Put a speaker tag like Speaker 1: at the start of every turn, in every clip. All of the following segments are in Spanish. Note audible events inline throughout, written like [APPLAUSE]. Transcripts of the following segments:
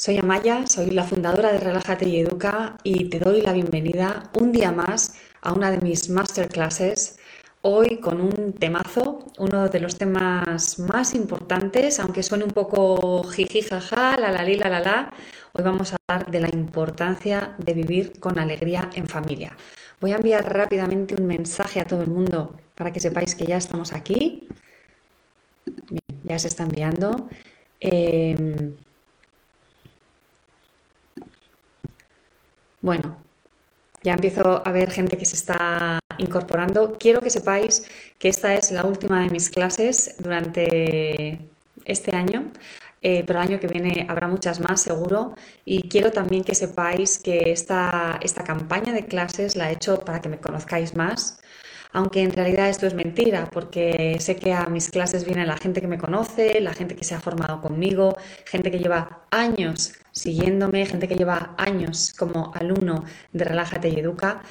Speaker 1: Soy Amaya, soy la fundadora de Relájate y Educa y te doy la bienvenida un día más a una de mis masterclasses. Hoy con un temazo, uno de los temas más importantes, aunque suene un poco jiji jaja, la la la la la. Hoy vamos a hablar de la importancia de vivir con alegría en familia. Voy a enviar rápidamente un mensaje a todo el mundo para que sepáis que ya estamos aquí. Ya se está enviando. Em, Bueno, ya empiezo a ver gente que se está incorporando. Quiero que sepáis que esta es la última de mis clases durante este año. Eh, pero el año que viene habrá muchas más seguro y quiero también que sepáis que esta, esta campaña de clases la he hecho para que me conozcáis más, aunque en realidad esto es mentira, porque sé que a mis clases viene la gente que me conoce, la gente que se ha formado conmigo, gente que lleva años siguiéndome, gente que lleva años como alumno de Relájate y Educa.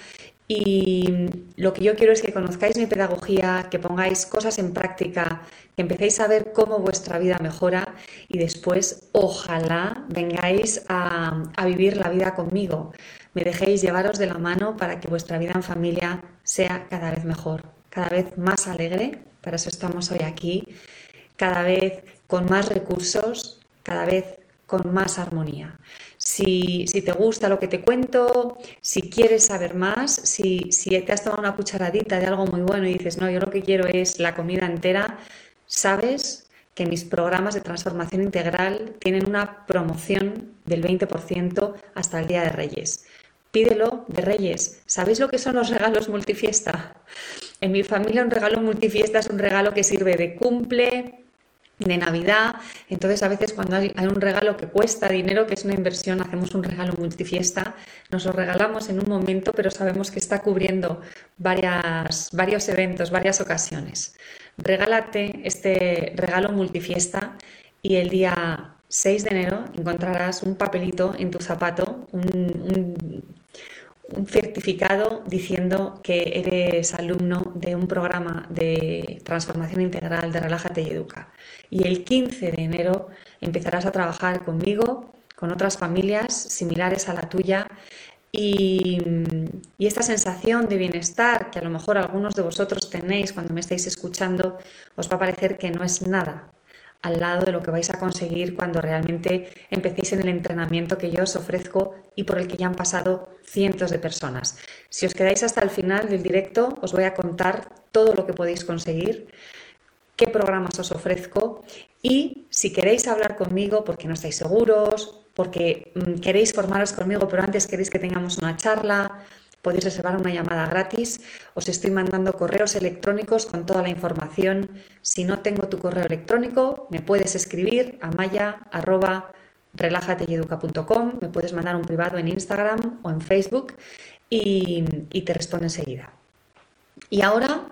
Speaker 1: Y lo que yo quiero es que conozcáis mi pedagogía, que pongáis cosas en práctica, que empecéis a ver cómo vuestra vida mejora y después ojalá vengáis a, a vivir la vida conmigo. Me dejéis llevaros de la mano para que vuestra vida en familia sea cada vez mejor, cada vez más alegre, para eso estamos hoy aquí, cada vez con más recursos, cada vez con más armonía. Si, te gusta lo que te cuento, si quieres saber más, si, si te has tomado una cucharadita de algo muy bueno y dices, no, yo lo que quiero es la comida entera, sabes que mis programas de transformación integral tienen una promoción del 20% hasta el Día de Reyes. Pídelo de Reyes. ¿Sabéis lo que son los regalos multifiesta? En mi familia un regalo multifiesta es un regalo que sirve de cumple, de Navidad. Entonces, a veces cuando hay, un regalo que cuesta dinero, que es una inversión, hacemos un regalo multifiesta, nos lo regalamos en un momento, pero sabemos que está cubriendo varias, varios eventos, varias ocasiones. Regálate este regalo multifiesta y el día 6 de enero encontrarás un papelito en tu zapato, un un certificado diciendo que eres alumno de un programa de transformación integral de Relájate y Educa. Y el 15 de enero empezarás a trabajar conmigo, con otras familias similares a la tuya. Y, y, esta sensación de bienestar que a lo mejor algunos de vosotros tenéis cuando me estáis escuchando, os va a parecer que no es nada al lado de lo que vais a conseguir cuando realmente empecéis en el entrenamiento que yo os ofrezco y por el que ya han pasado cientos de personas. Si os quedáis hasta el final del directo, os voy a contar todo lo que podéis conseguir, qué programas os ofrezco y si queréis hablar conmigo porque no estáis seguros, porque mm, queréis formaros conmigo, pero antes queréis que tengamos una charla, podéis reservar una llamada gratis. Os estoy mandando correos electrónicos con toda la información. Si no tengo tu correo electrónico, me puedes escribir a maya.relajateyeduca.com, me puedes mandar un privado en Instagram o en Facebook y, te respondo enseguida. Y ahora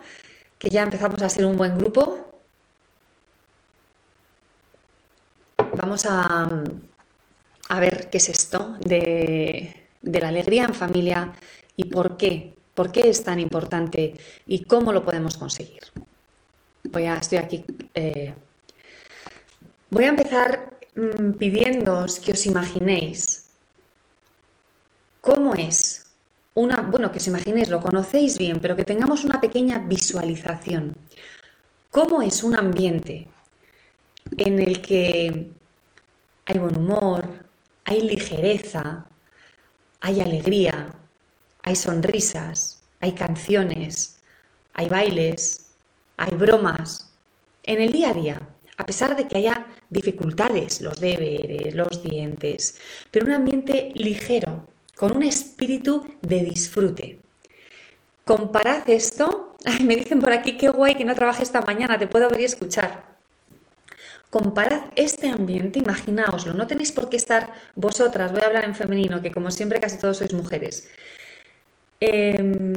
Speaker 1: que ya empezamos a ser un buen grupo, vamos a, a ver qué es esto de, de la alegría en familia y por qué. ¿Por qué es tan importante y cómo lo podemos conseguir? Voy a, estoy aquí. Eh, voy a empezar pidiéndoos que os imaginéis cómo es una, bueno, que os imaginéis, lo conocéis bien, pero que tengamos una pequeña visualización. ¿Cómo es un ambiente en el que hay buen humor, hay ligereza, hay alegría, hay sonrisas, hay canciones, hay bailes, hay bromas. En el día a día, a pesar de que haya dificultades, los deberes, los dientes, pero un ambiente ligero, con un espíritu de disfrute. Comparad esto, [LAUGHS] me dicen por aquí, qué guay que no trabaje esta mañana, te puedo ver y escuchar. Comparad este ambiente, imaginaoslo, no tenéis por qué estar vosotras, voy a hablar en femenino, que como siempre casi todos sois mujeres. Em,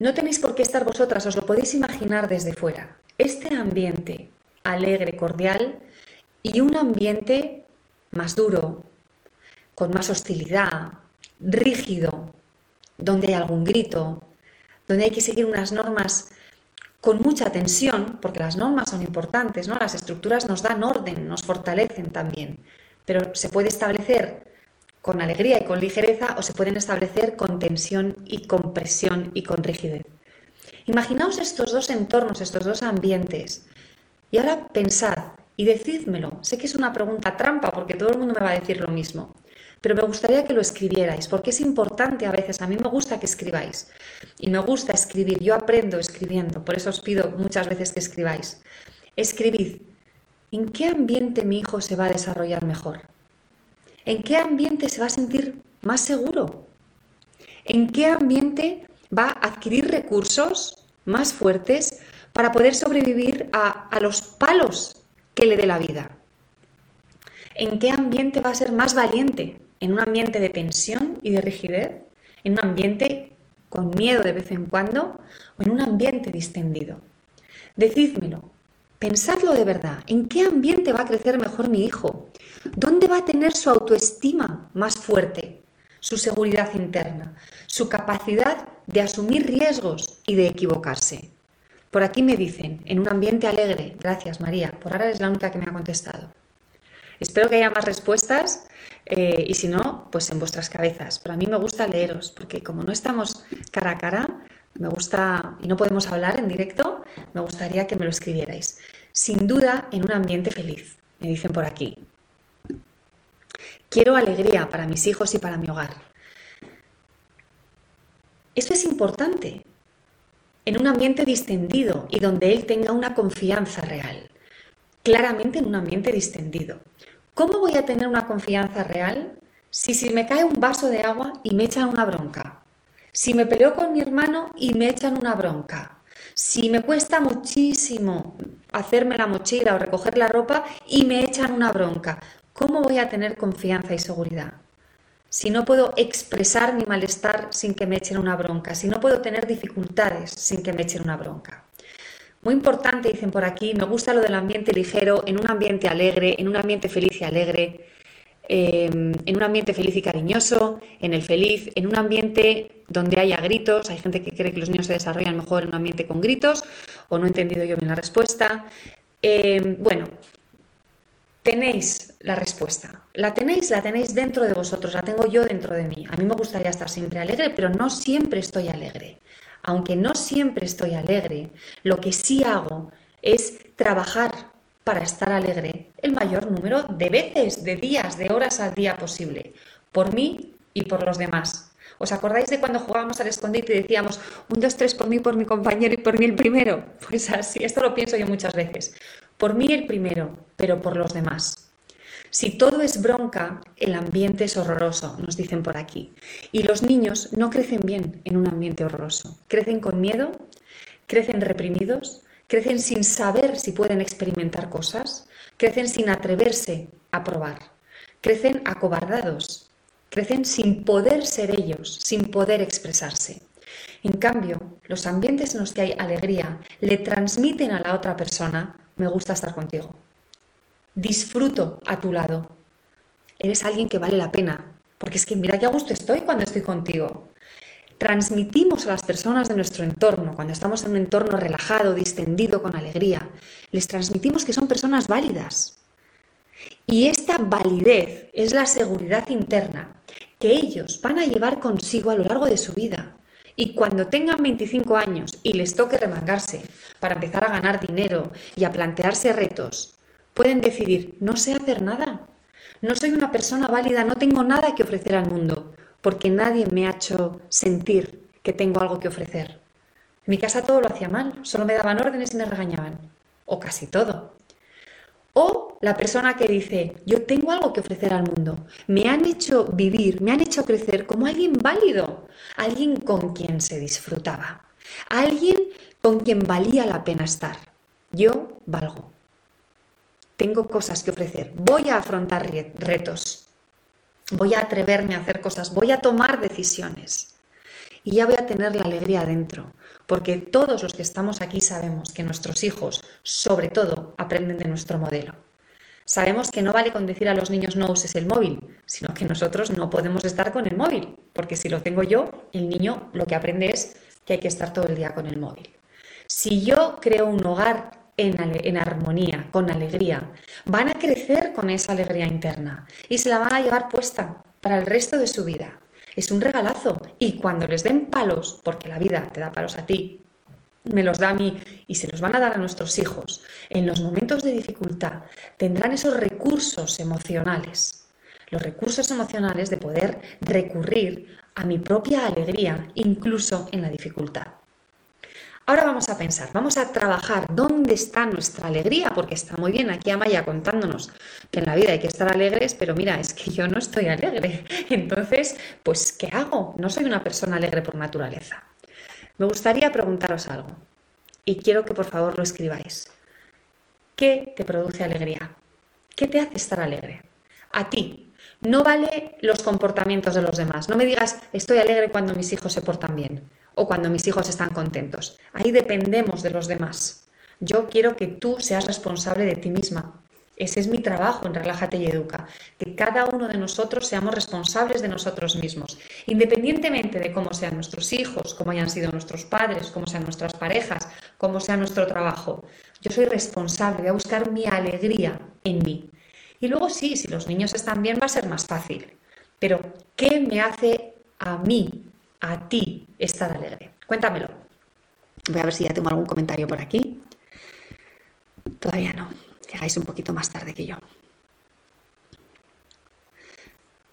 Speaker 1: no tenéis por qué estar vosotras, os lo podéis imaginar desde fuera. Este ambiente alegre, cordial y un ambiente más duro, con más hostilidad, rígido, donde hay algún grito, donde hay que seguir unas normas con mucha tensión, porque las normas son importantes, ¿no? Las estructuras nos dan orden, nos fortalecen también, pero se puede establecer con alegría y con ligereza o se pueden establecer con tensión y con presión y con rigidez. Imaginaos estos dos entornos, estos dos ambientes. Y ahora pensad y decídmelo. Sé que es una pregunta trampa porque todo el mundo me va a decir lo mismo pero me gustaría que lo escribierais, porque es importante a veces, a mí me gusta que escribáis y me gusta escribir, yo aprendo escribiendo, por eso os pido muchas veces que escribáis. Escribid, ¿en qué ambiente mi hijo se va a desarrollar mejor? ¿En qué ambiente se va a sentir más seguro? ¿En qué ambiente va a adquirir recursos más fuertes para poder sobrevivir a, los palos que le dé la vida? ¿En qué ambiente va a ser más valiente? en un ambiente de tensión y de rigidez, en un ambiente con miedo de vez en cuando o en un ambiente distendido. Decídmelo, pensadlo de verdad, ¿en qué ambiente va a crecer mejor mi hijo? ¿Dónde va a tener su autoestima más fuerte? Su seguridad interna, su capacidad de asumir riesgos y de equivocarse. Por aquí me dicen, en un ambiente alegre, gracias María, por ahora es la única que me ha contestado. Espero que haya más respuestas eh, y si no, pues en vuestras cabezas. Pero a mí me gusta leeros, porque como no estamos cara a cara, me gusta, y no podemos hablar en directo, me gustaría que me lo escribierais. Sin duda, en un ambiente feliz, me dicen por aquí. Quiero alegría para mis hijos y para mi hogar. Esto es importante, en un ambiente distendido y donde él tenga una confianza real. Claramente en un ambiente distendido. ¿Cómo voy a tener una confianza real si, si me cae un vaso de agua y me echan una bronca? Si me peleo con mi hermano y me echan una bronca. Si me cuesta muchísimo hacerme la mochila o recoger la ropa y me echan una bronca. ¿Cómo voy a tener confianza y seguridad? Si no puedo expresar mi malestar sin que me echen una bronca, si no puedo tener dificultades sin que me echen una bronca. Muy importante, dicen por aquí, me gusta lo del ambiente ligero, en un ambiente alegre, en un ambiente feliz y alegre, em, en un ambiente feliz y cariñoso, en el feliz, en un ambiente donde haya gritos. Hay gente que cree que los niños se desarrollan mejor en un ambiente con gritos, o no he entendido yo bien la respuesta. Em, bueno, tenéis la respuesta. La tenéis, la tenéis dentro de vosotros, la tengo yo dentro de mí. A mí me gustaría estar siempre alegre, pero no siempre estoy alegre aunque no siempre estoy alegre, lo que sí hago es trabajar para estar alegre el mayor número de veces, de días, de horas al día posible, por mí y por los demás. ¿Os acordáis de cuando jugábamos al escondite y decíamos un, dos, tres por mí, por mi compañero y por mí el primero? Pues así, esto lo pienso yo muchas veces. Por mí el primero, pero por los demás. Si todo es bronca, el ambiente es horroroso, nos dicen por aquí. Y los niños no crecen bien en un ambiente horroroso. Crecen con miedo, crecen reprimidos, crecen sin saber si pueden experimentar cosas, crecen sin atreverse a probar, crecen acobardados, crecen sin poder ser ellos, sin poder expresarse. En cambio, los ambientes en los que hay alegría le transmiten a la otra persona, me gusta estar contigo disfruto a tu lado. Eres alguien que vale la pena, porque es que mira qué a gusto estoy cuando estoy contigo. Transmitimos a las personas de nuestro entorno, cuando estamos en un entorno relajado, distendido, con alegría, les transmitimos que son personas válidas. Y esta validez es la seguridad interna que ellos van a llevar consigo a lo largo de su vida. Y cuando tengan 25 años y les toque remangarse para empezar a ganar dinero y a plantearse retos, Pueden decidir, no sé hacer nada, no soy una persona válida, no tengo nada que ofrecer al mundo, porque nadie me ha hecho sentir que tengo algo que ofrecer. En mi casa todo lo hacía mal, solo me daban órdenes y me regañaban, o casi todo. O la persona que dice, yo tengo algo que ofrecer al mundo, me han hecho vivir, me han hecho crecer como alguien válido, alguien con quien se disfrutaba, alguien con quien valía la pena estar. Yo valgo. Tengo cosas que ofrecer, voy a afrontar retos, voy a atreverme a hacer cosas, voy a tomar decisiones. Y ya voy a tener la alegría dentro, porque todos los que estamos aquí sabemos que nuestros hijos, sobre todo, aprenden de nuestro modelo. Sabemos que no vale con decir a los niños no uses el móvil, sino que nosotros no podemos estar con el móvil, porque si lo tengo yo, el niño lo que aprende es que hay que estar todo el día con el móvil. Si yo creo un hogar en, armonía, con alegría, van a crecer con esa alegría interna y se la van a llevar puesta para el resto de su vida. Es un regalazo y cuando les den palos, porque la vida te da palos a ti, me los da a mí y se los van a dar a nuestros hijos, en los momentos de dificultad tendrán esos recursos emocionales, los recursos emocionales de poder recurrir a mi propia alegría, incluso en la dificultad. Ahora vamos a pensar, vamos a trabajar dónde está nuestra alegría, porque está muy bien aquí Amaya contándonos que en la vida hay que estar alegres, pero mira, es que yo no estoy alegre. [LAUGHS] Entonces, pues, ¿qué hago? No soy una persona alegre por naturaleza. Me gustaría preguntaros algo y quiero que por favor lo escribáis. ¿Qué te produce alegría? ¿Qué te hace estar alegre? A ti. No vale los comportamientos de los demás. No me digas, estoy alegre cuando mis hijos se portan bien o cuando mis hijos están contentos. Ahí dependemos de los demás. Yo quiero que tú seas responsable de ti misma. Ese es mi trabajo en Relájate y Educa, que cada uno de nosotros seamos responsables de nosotros mismos, independientemente de cómo sean nuestros hijos, cómo hayan sido nuestros padres, cómo sean nuestras parejas, cómo sea nuestro trabajo. Yo soy responsable, voy a buscar mi alegría en mí. Y luego sí, si los niños están bien va a ser más fácil. Pero, ¿qué me hace a mí, a ti, estar alegre? Cuéntamelo. Voy a ver si ya tengo algún comentario por aquí. Todavía no llegáis un poquito más tarde que yo.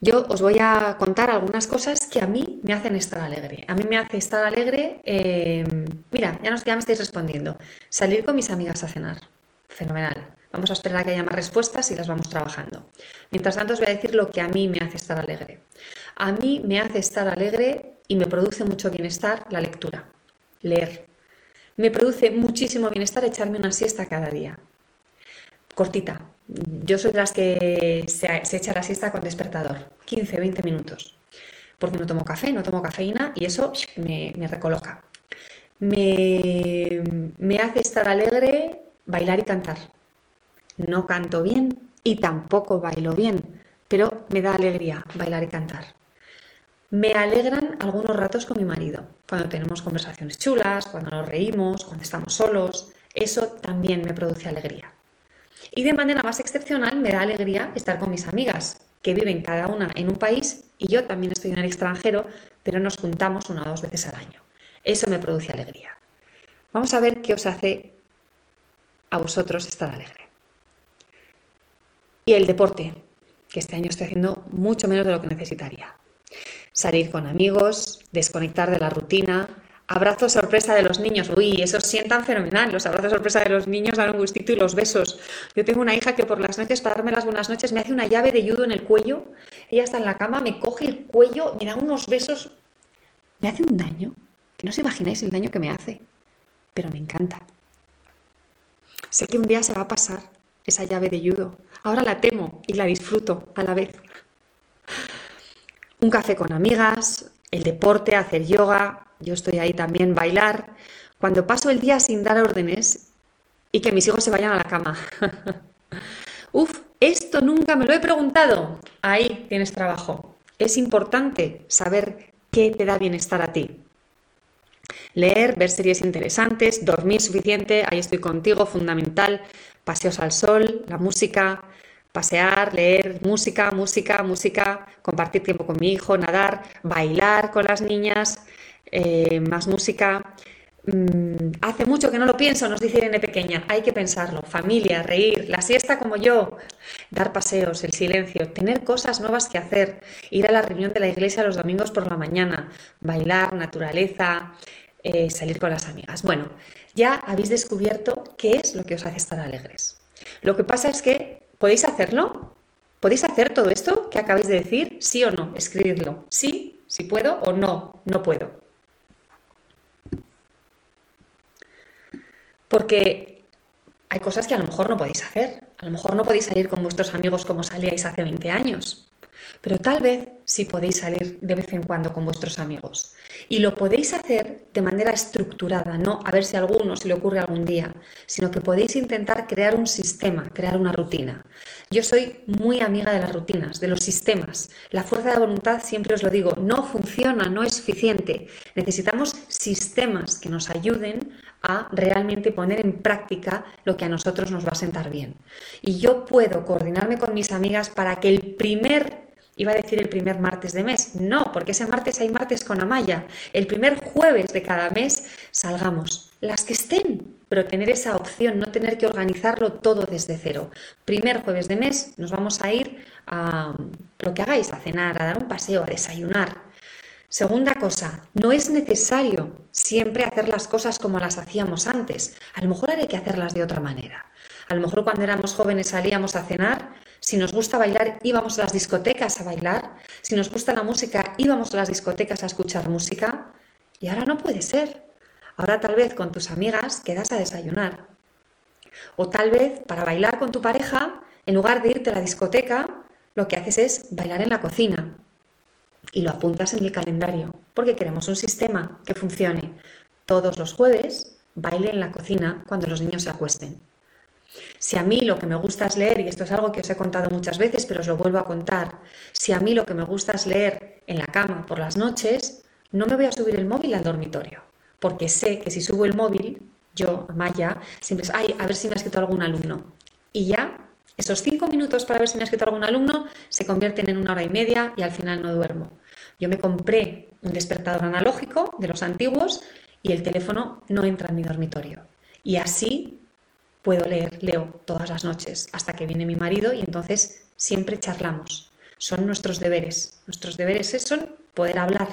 Speaker 1: Yo os voy a contar algunas cosas que a mí me hacen estar alegre. A mí me hace estar alegre, eh, mira, ya, nos, ya me estáis respondiendo, salir con mis amigas a cenar. Fenomenal. Vamos a esperar a que haya más respuestas y las vamos trabajando. Mientras tanto os voy a decir lo que a mí me hace estar alegre. A mí me hace estar alegre y me produce mucho bienestar la lectura, leer. Me produce muchísimo bienestar echarme una siesta cada día cortita. Yo soy de las que se, echa la siesta con despertador, 15, 20 minutos, porque no tomo café, no tomo cafeína y eso me, recoloca. Me, me hace estar alegre bailar y cantar. No canto bien y tampoco bailo bien, pero me da alegría bailar y cantar. Me alegran algunos ratos con mi marido, cuando tenemos conversaciones chulas, cuando nos reímos, cuando estamos solos. Eso también me produce alegría. Y de manera más excepcional me da alegría estar con mis amigas, que viven cada una en un país y yo también estoy en el extranjero, pero nos juntamos una o dos veces al año. Eso me produce alegría. Vamos a ver qué os hace a vosotros estar alegre. Y el deporte, que este año estoy haciendo mucho menos de lo que necesitaría. Salir con amigos, desconectar de la rutina, Abrazo sorpresa de los niños. Uy, esos sientan fenomenal. Los abrazos sorpresa de los niños dan un gustito y los besos. Yo tengo una hija que por las noches, para darme las buenas noches, me hace una llave de judo en el cuello. Ella está en la cama, me coge el cuello, me da unos besos. Me hace un daño, que no os imagináis el daño que me hace. Pero me encanta. Sé que un día se va a pasar esa llave de judo. Ahora la temo y la disfruto a la vez. Un café con amigas, el deporte, hacer yoga, yo estoy ahí también, bailar, cuando paso el día sin dar órdenes y que mis hijos se vayan a la cama. [LAUGHS] Uf, esto nunca me lo he preguntado. Ahí tienes trabajo. Es importante saber qué te da bienestar a ti. Leer, ver series interesantes, dormir suficiente, ahí estoy contigo, fundamental. Paseos al sol, la música, pasear, leer, música, música, música, compartir tiempo con mi hijo, nadar, bailar con las niñas, eh, más música. Mm, hace mucho que no lo pienso, nos dice Irene Pequeña. Hay que pensarlo. Familia, reír, la siesta como yo, dar paseos, el silencio, tener cosas nuevas que hacer, ir a la reunión de la iglesia los domingos por la mañana, bailar, naturaleza, eh, salir con las amigas. Bueno, ya habéis descubierto qué es lo que os hace estar alegres. Lo que pasa es que podéis hacerlo. ¿Podéis hacer todo esto que acabáis de decir? ¿Sí o no? Escribirlo. Sí, si puedo o no, no puedo. Porque hay cosas que a lo mejor no podéis hacer. A lo mejor no podéis salir con vuestros amigos como salíais hace 20 años. Pero tal vez sí podéis salir de vez en cuando con vuestros amigos. Y lo podéis hacer de manera estructurada, no a ver si a alguno se le ocurre algún día, sino que podéis intentar crear un sistema, crear una rutina. Yo soy muy amiga de las rutinas, de los sistemas. La fuerza de voluntad, siempre os lo digo, no funciona, no es suficiente. Necesitamos sistemas que nos ayuden a realmente poner en práctica lo que a nosotros nos va a sentar bien. Y yo puedo coordinarme con mis amigas para que el primer, iba a decir el primer martes de mes, no, porque ese martes hay martes con Amaya, el primer jueves de cada mes salgamos, las que estén, pero tener esa opción, no tener que organizarlo todo desde cero. Primer jueves de mes nos vamos a ir a lo que hagáis, a cenar, a dar un paseo, a desayunar Segunda cosa, no es necesario siempre hacer las cosas como las hacíamos antes. A lo mejor hay que hacerlas de otra manera. A lo mejor cuando éramos jóvenes salíamos a cenar, si nos gusta bailar íbamos a las discotecas a bailar, si nos gusta la música íbamos a las discotecas a escuchar música y ahora no puede ser. Ahora tal vez con tus amigas quedas a desayunar. O tal vez para bailar con tu pareja, en lugar de irte a la discoteca, lo que haces es bailar en la cocina y lo apuntas en el calendario, porque queremos un sistema que funcione. Todos los jueves, baile en la cocina cuando los niños se acuesten. Si a mí lo que me gusta es leer, y esto es algo que os he contado muchas veces, pero os lo vuelvo a contar, si a mí lo que me gusta es leer en la cama por las noches, no me voy a subir el móvil al dormitorio, porque sé que si subo el móvil, yo, Maya, siempre es, ay, a ver si me ha escrito algún alumno. Y ya esos cinco minutos para ver si me ha escrito algún alumno se convierten en una hora y media y al final no duermo. Yo me compré un despertador analógico de los antiguos y el teléfono no entra en mi dormitorio. Y así puedo leer, leo todas las noches hasta que viene mi marido y entonces siempre charlamos. Son nuestros deberes. Nuestros deberes son poder hablar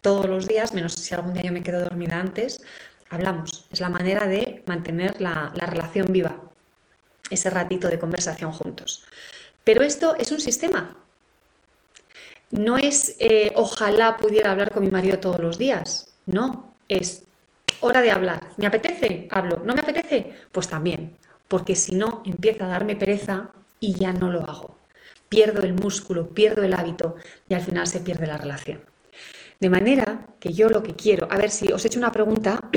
Speaker 1: todos los días, menos si algún día yo me quedo dormida antes, hablamos. Es la manera de mantener la, la relación viva ese ratito de conversación juntos. Pero esto es un sistema. No es eh, ojalá pudiera hablar con mi marido todos los días. No, es hora de hablar. ¿Me apetece? Hablo. ¿No me apetece? Pues también. Porque si no, empieza a darme pereza y ya no lo hago. Pierdo el músculo, pierdo el hábito y al final se pierde la relación. De manera que yo lo que quiero, a ver si os he hecho una pregunta, [CLEARS THROAT]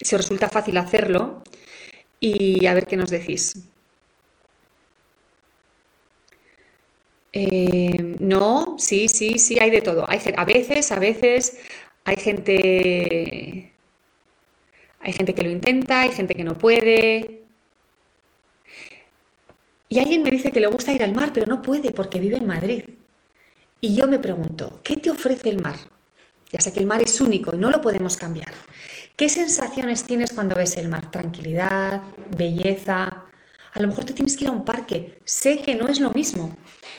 Speaker 1: si os resulta fácil hacerlo, y a ver qué nos decís. Eh, no, sí, sí, sí, hay de todo. A veces, a veces hay gente, hay gente que lo intenta, hay gente que no puede. Y alguien me dice que le gusta ir al mar, pero no puede porque vive en Madrid. Y yo me pregunto, ¿qué te ofrece el mar? Ya sé que el mar es único y no lo podemos cambiar. ¿Qué sensaciones tienes cuando ves el mar? Tranquilidad, belleza. A lo mejor te tienes que ir a un parque. Sé que no es lo mismo,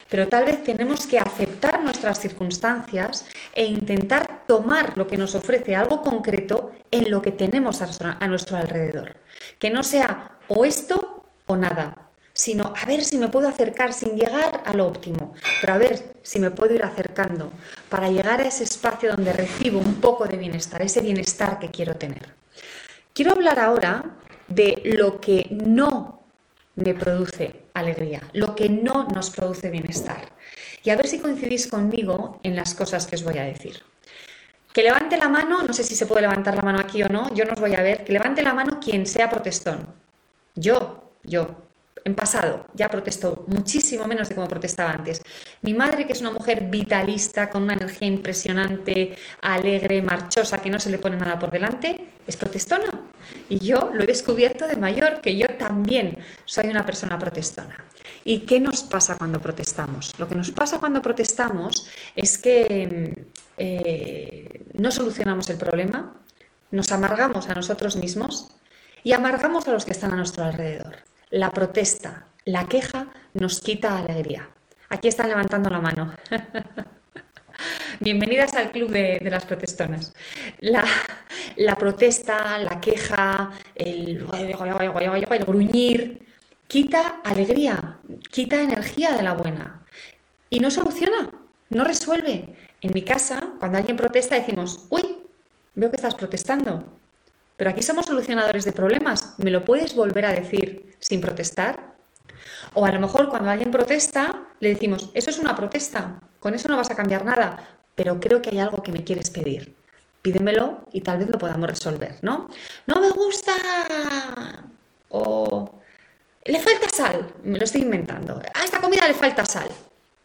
Speaker 1: pero tal vez tenemos que aceptar nuestras circunstancias e intentar tomar lo que nos ofrece algo concreto en lo que tenemos a nuestro alrededor. Que no sea o esto o nada, sino a ver si me puedo acercar sin llegar a lo óptimo, pero a ver si me puedo ir acercando para llegar a ese espacio donde recibo un poco de bienestar, ese bienestar que quiero tener. Quiero hablar ahora de lo que no me produce alegría, lo que no nos produce bienestar. Y a ver si coincidís conmigo en las cosas que os voy a decir. Que levante la mano, no sé si se puede levantar la mano aquí o no, yo no os voy a ver, que levante la mano quien sea protestón. Yo, yo, en pasado ya protestó muchísimo menos de como protestaba antes. Mi madre, que es una mujer vitalista, con una energía impresionante, alegre, marchosa, que no se le pone nada por delante, es protestona. Y yo lo he descubierto de mayor, que yo también soy una persona protestona. ¿Y qué nos pasa cuando protestamos? Lo que nos pasa cuando protestamos es que eh, no solucionamos el problema, nos amargamos a nosotros mismos y amargamos a los que están a nuestro alrededor. La protesta, la queja nos quita alegría. Aquí están levantando la mano. [LAUGHS] Bienvenidas al club de, las protestonas. La, protesta, la queja, el, gruñir, quita alegría, quita energía de la buena. Y no soluciona, no resuelve. En mi casa, cuando alguien protesta, decimos, uy, veo que estás protestando. Pero aquí somos solucionadores de problemas. ¿Me lo puedes volver a decir sin protestar? O a lo mejor cuando alguien protesta, le decimos, eso es una protesta, con eso no vas a cambiar nada, pero creo que hay algo que me quieres pedir. Pídemelo y tal vez lo podamos resolver, ¿no? No me gusta. O le falta sal, me lo estoy inventando. A esta comida le falta sal.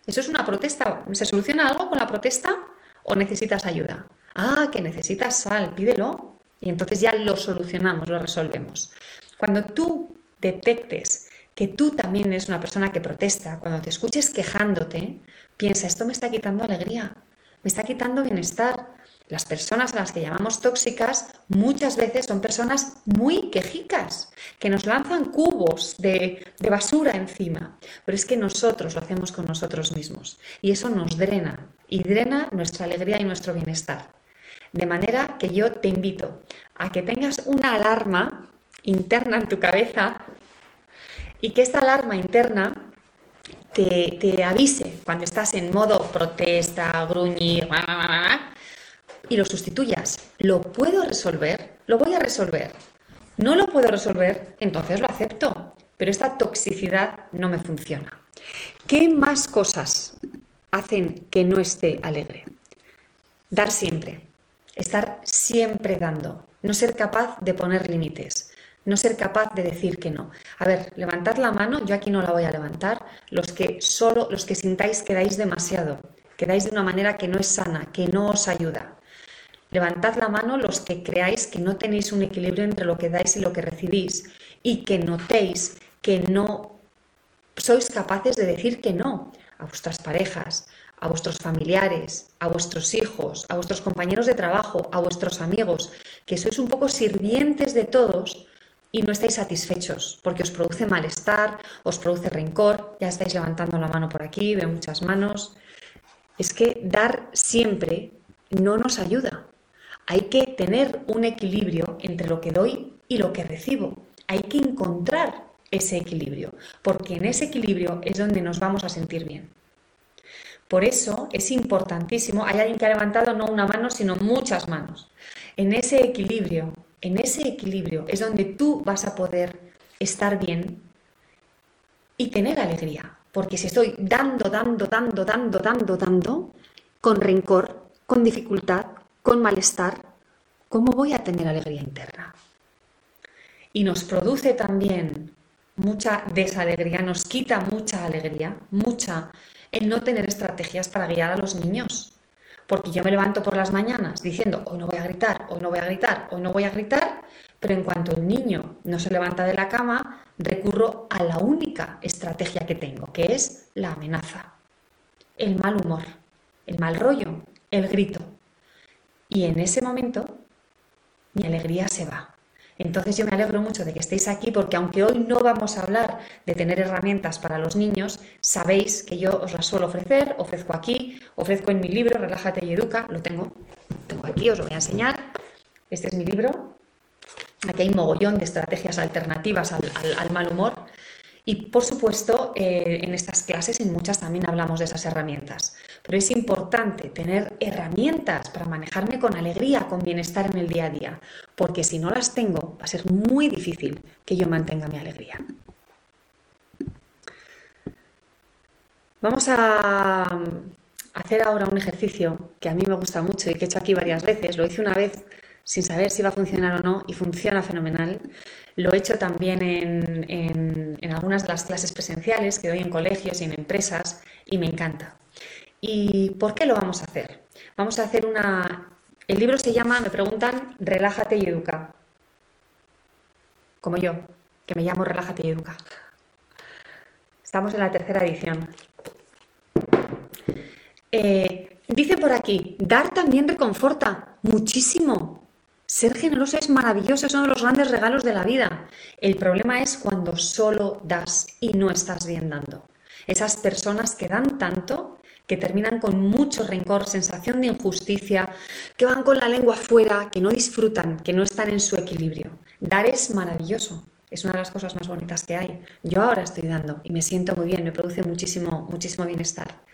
Speaker 1: ¿Eso es una protesta? ¿Se soluciona algo con la protesta o necesitas ayuda? Ah, que necesitas sal, pídelo. Y entonces ya lo solucionamos, lo resolvemos. Cuando tú detectes que tú también eres una persona que protesta, cuando te escuches quejándote, piensa, esto me está quitando alegría, me está quitando bienestar. Las personas a las que llamamos tóxicas muchas veces son personas muy quejicas, que nos lanzan cubos de, de, basura encima. Pero es que nosotros lo hacemos con nosotros mismos y eso nos drena y drena nuestra alegría y nuestro bienestar. De manera que yo te invito a que tengas una alarma interna en tu cabeza y que esta alarma interna te, avise cuando estás en modo protesta, gruñir, y lo sustituyas. ¿Lo puedo resolver? Lo voy a resolver. No lo puedo resolver, entonces lo acepto. Pero esta toxicidad no me funciona. ¿Qué más cosas hacen que no esté alegre? Dar siempre. Estar siempre dando. No ser capaz de poner límites no ser capaz de decir que no. A ver, levantad la mano, yo aquí no la voy a levantar, los que solo, los que sintáis que dais demasiado, que dais de una manera que no es sana, que no os ayuda. Levantad la mano los que creáis que no tenéis un equilibrio entre lo que dais y lo que recibís y que notéis que no sois capaces de decir que no a vuestras parejas, a vuestros familiares, a vuestros hijos, a vuestros compañeros de trabajo, a vuestros amigos, que sois un poco sirvientes de todos y no estáis satisfechos porque os produce malestar, os produce rencor, ya estáis levantando la mano por aquí, veo muchas manos. Es que dar siempre no nos ayuda. Hay que tener un equilibrio entre lo que doy y lo que recibo. Hay que encontrar ese equilibrio, porque en ese equilibrio es donde nos vamos a sentir bien. Por eso es importantísimo, hay alguien que ha levantado no una mano, sino muchas manos. En ese equilibrio en ese equilibrio es donde tú vas a poder estar bien y tener alegría. Porque si estoy dando, dando, dando, dando, dando, dando, con rencor, con dificultad, con malestar, ¿cómo voy a tener alegría interna? Y nos produce también mucha desalegría, nos quita mucha alegría, mucha, el no tener estrategias para guiar a los niños. Porque yo me levanto por las mañanas diciendo, hoy no voy a gritar, hoy no voy a gritar, hoy no voy a gritar, pero en cuanto el niño no se levanta de la cama, recurro a la única estrategia que tengo, que es la amenaza, el mal humor, el mal rollo, el grito. Y en ese momento mi alegría se va. Entonces yo me alegro mucho de que estéis aquí porque aunque hoy no vamos a hablar de tener herramientas para los niños, sabéis que yo os las suelo ofrecer, ofrezco aquí, ofrezco en mi libro Relájate y Educa, lo tengo, tengo aquí, os lo voy a enseñar. Este es mi libro. Aquí hay mogollón de estrategias alternativas al, al mal humor. Y por supuesto, eh, en estas clases, en muchas también hablamos de esas herramientas. Pero es importante tener herramientas para manejarme con alegría, con bienestar en el día a día, porque si no las tengo, va a ser muy difícil que yo mantenga mi alegría. Vamos a hacer ahora un ejercicio que a mí me gusta mucho y que he hecho aquí varias veces. Lo hice una vez sin saber si va a funcionar o no y funciona fenomenal. Lo he hecho también en, algunas de las clases presenciales que doy en colegios y en empresas y me encanta. ¿Y por qué lo vamos a hacer? Vamos a hacer una... El libro se llama, me preguntan, Relájate y Educa. Como yo, que me llamo Relájate y Educa. Estamos en la tercera edición. Eh, dice por aquí, dar también reconforta muchísimo. Ser generoso es maravilloso, es uno de los grandes regalos de la vida. El problema es cuando solo das y no estás bien dando. Esas personas que dan tanto que terminan con mucho rencor, sensación de injusticia, que van con la lengua afuera, que no disfrutan, que no están en su equilibrio. Dar es maravilloso, es una de las cosas más bonitas que hay. Yo ahora estoy dando y me siento muy bien, me produce muchísimo, muchísimo bienestar.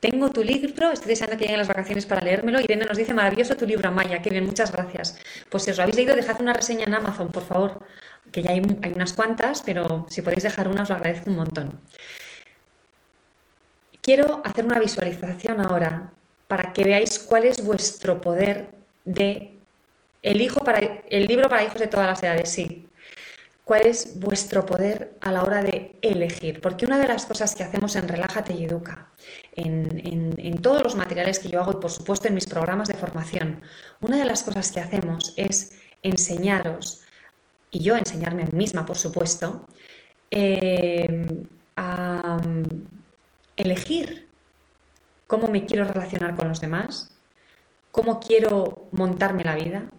Speaker 1: Tengo tu libro, estoy deseando que lleguen las vacaciones para leérmelo. Irene nos dice, maravilloso tu libro, Maya, qué bien, muchas gracias. Pues si os lo habéis leído, dejad una reseña en Amazon, por favor, que ya hay, hay unas cuantas, pero si podéis dejar una os lo agradezco un montón. Quiero hacer una visualización ahora para que veáis cuál es vuestro poder de el, hijo para, el libro para hijos de todas las edades, sí. ¿Cuál es vuestro poder a la hora de elegir? Porque una de las cosas que hacemos en Relájate y Educa, en, todos los materiales que yo hago y por supuesto en mis programas de formación, una de las cosas que hacemos es enseñaros, y yo enseñarme a mí misma, por supuesto, eh, a elegir cómo me quiero relacionar con los demás, cómo quiero montarme la vida,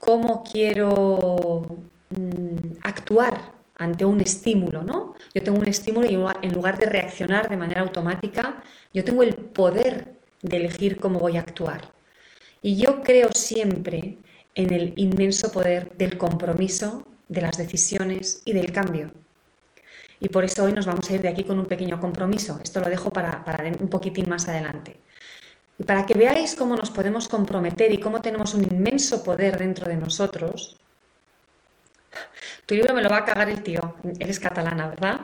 Speaker 1: cómo quiero mm, actuar ante un estímulo, ¿no? Yo tengo un estímulo y en lugar de reaccionar de manera automática, yo tengo el poder de elegir cómo voy a actuar. Y yo creo siempre en el inmenso poder del compromiso, de las decisiones y del cambio. Y por eso hoy nos vamos a ir de aquí con un pequeño compromiso. Esto lo dejo para, un poquitín más adelante. Y para que veáis cómo nos podemos comprometer y cómo tenemos un inmenso poder dentro de nosotros, tu libro me lo va a cagar el tío. Eres catalana, ¿verdad?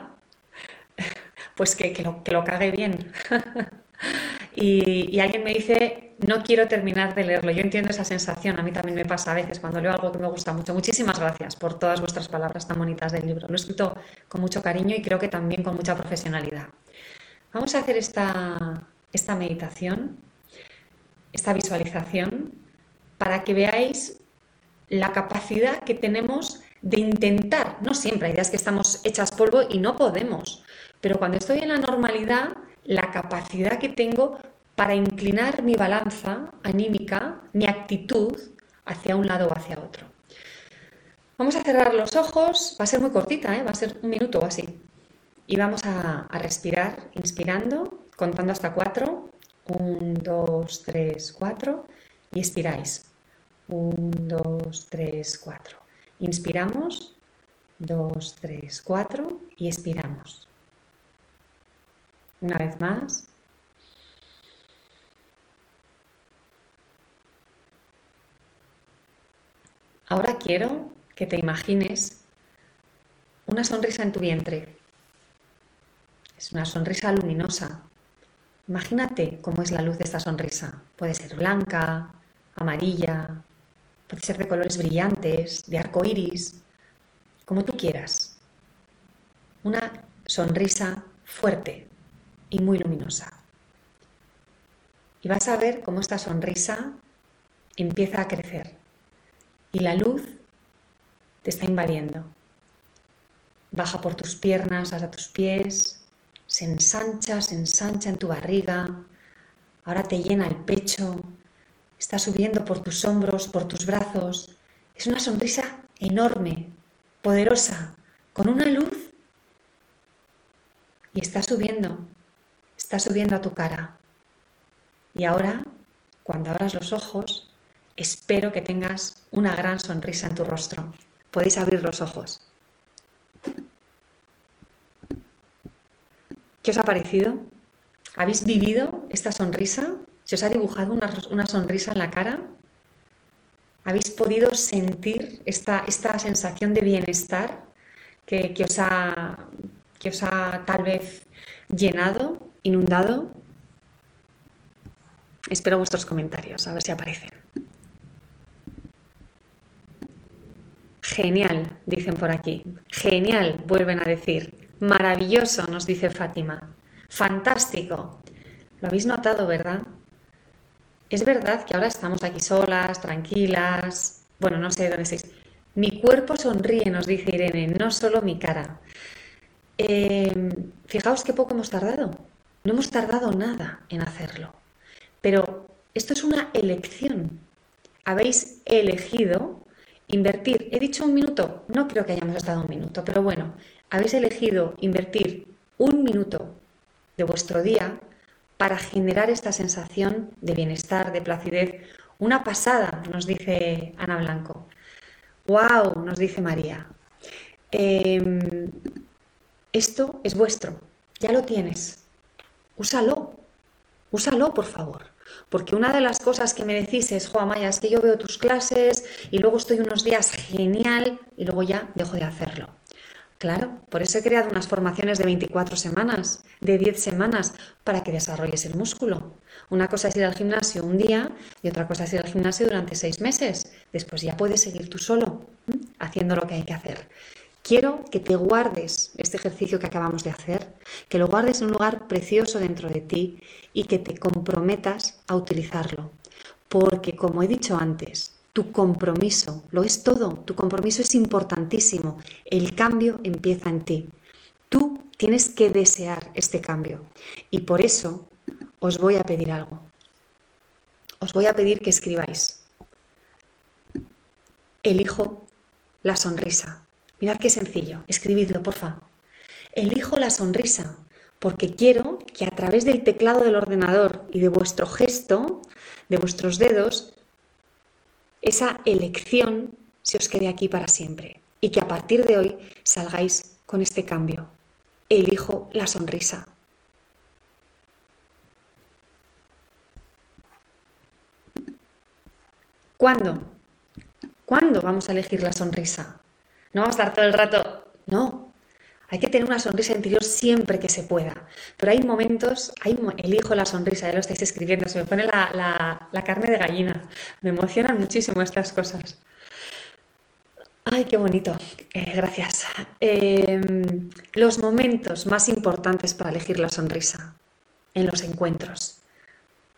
Speaker 1: Pues que, lo, que lo cague bien. [LAUGHS] y, alguien me dice, no quiero terminar de leerlo. Yo entiendo esa sensación, a mí también me pasa a veces cuando leo algo que me gusta mucho. Muchísimas gracias por todas vuestras palabras tan bonitas del libro. Lo he escrito con mucho cariño y creo que también con mucha profesionalidad. Vamos a hacer esta, esta meditación, esta visualización, para que veáis la capacidad que tenemos de intentar, no siempre, hay días que estamos hechas polvo y no podemos, pero cuando estoy en la normalidad, la capacidad que tengo para inclinar mi balanza anímica, mi actitud hacia un lado o hacia otro. Vamos a cerrar los ojos, va a ser muy cortita, ¿eh? va a ser un minuto o así. Y vamos a, a respirar, inspirando, contando hasta cuatro. Un, dos, tres, cuatro. Y expiráis. Un, dos, tres, cuatro. Inspiramos. Dos, tres, cuatro. Y expiramos. Una vez más. Ahora quiero que te imagines una sonrisa en tu vientre. Es una sonrisa luminosa. Imagínate cómo es la luz de esta sonrisa. Puede ser blanca, amarilla, puede ser de colores brillantes, de arco iris, como tú quieras. Una sonrisa fuerte y muy luminosa. Y vas a ver cómo esta sonrisa empieza a crecer y la luz te está invadiendo. Baja por tus piernas hasta tus pies, se ensancha, se ensancha en tu barriga, ahora te llena el pecho, está subiendo por tus hombros, por tus brazos. Es una sonrisa enorme, poderosa, con una luz y está subiendo, está subiendo a tu cara. Y ahora, cuando abras los ojos, Espero que tengas una gran sonrisa en tu rostro. Podéis abrir los ojos. ¿Qué os ha parecido? ¿Habéis vivido esta sonrisa? ¿Se os ha dibujado una, sonrisa en la cara? ¿Habéis podido sentir esta, esta sensación de bienestar que, os ha, que os ha tal vez llenado, inundado? Espero vuestros comentarios, a ver si aparecen. Genial, dicen por aquí. Genial, vuelven a decir. Maravilloso, nos dice Fátima. Fantástico. Lo habéis notado, ¿verdad? Es verdad que ahora estamos aquí solas, tranquilas. Bueno, no sé dónde estáis. Mi cuerpo sonríe, nos dice Irene, no solo mi cara. Em, fijaos qué poco hemos tardado. No hemos tardado nada en hacerlo. Pero esto es una elección. Habéis elegido Invertir, he dicho un minuto, no creo que hayamos estado un minuto, pero bueno, habéis elegido invertir un minuto de vuestro día para generar esta sensación de bienestar, de placidez. Una pasada, nos dice Ana Blanco. ¡Wow! nos dice María. Em, esto es vuestro, ya lo tienes. Úsalo, Úsalo, por favor. Porque una de las cosas que me decís es, Jo, Amaya, es que yo veo tus clases y luego estoy unos días genial y luego ya dejo de hacerlo. Claro, por eso he creado unas formaciones de 24 semanas, de 10 semanas, para que desarrolles el músculo. Una cosa es ir al gimnasio un día y otra cosa es ir al gimnasio durante seis meses. Después ya puedes seguir tú solo, haciendo lo que hay que hacer. Quiero que te guardes este ejercicio que acabamos de hacer, que lo guardes en un lugar precioso dentro de ti y que te comprometas a utilizarlo. Porque, como he dicho antes, tu compromiso, lo es todo, tu compromiso es importantísimo. El cambio empieza en ti. Tú tienes que desear este cambio. Y por eso os voy a pedir algo. Os voy a pedir que escribáis. Elijo la sonrisa. Mirad qué sencillo. Escribidlo, porfa. Elijo la sonrisa porque quiero que a través del teclado del ordenador y de vuestro gesto, de vuestros dedos, esa elección se os quede aquí para siempre y que a partir de hoy salgáis con este cambio. Elijo la sonrisa. ¿Cuándo? ¿Cuándo vamos a elegir la sonrisa? No vamos a estar todo el rato. No. Hay que tener una sonrisa interior siempre que se pueda. Pero hay momentos, hay, elijo la sonrisa, ya lo estáis escribiendo, se me pone la, carne de gallina. Me emocionan muchísimo estas cosas. Ay, qué bonito. Eh, gracias. Em, los momentos más importantes para elegir la sonrisa en los encuentros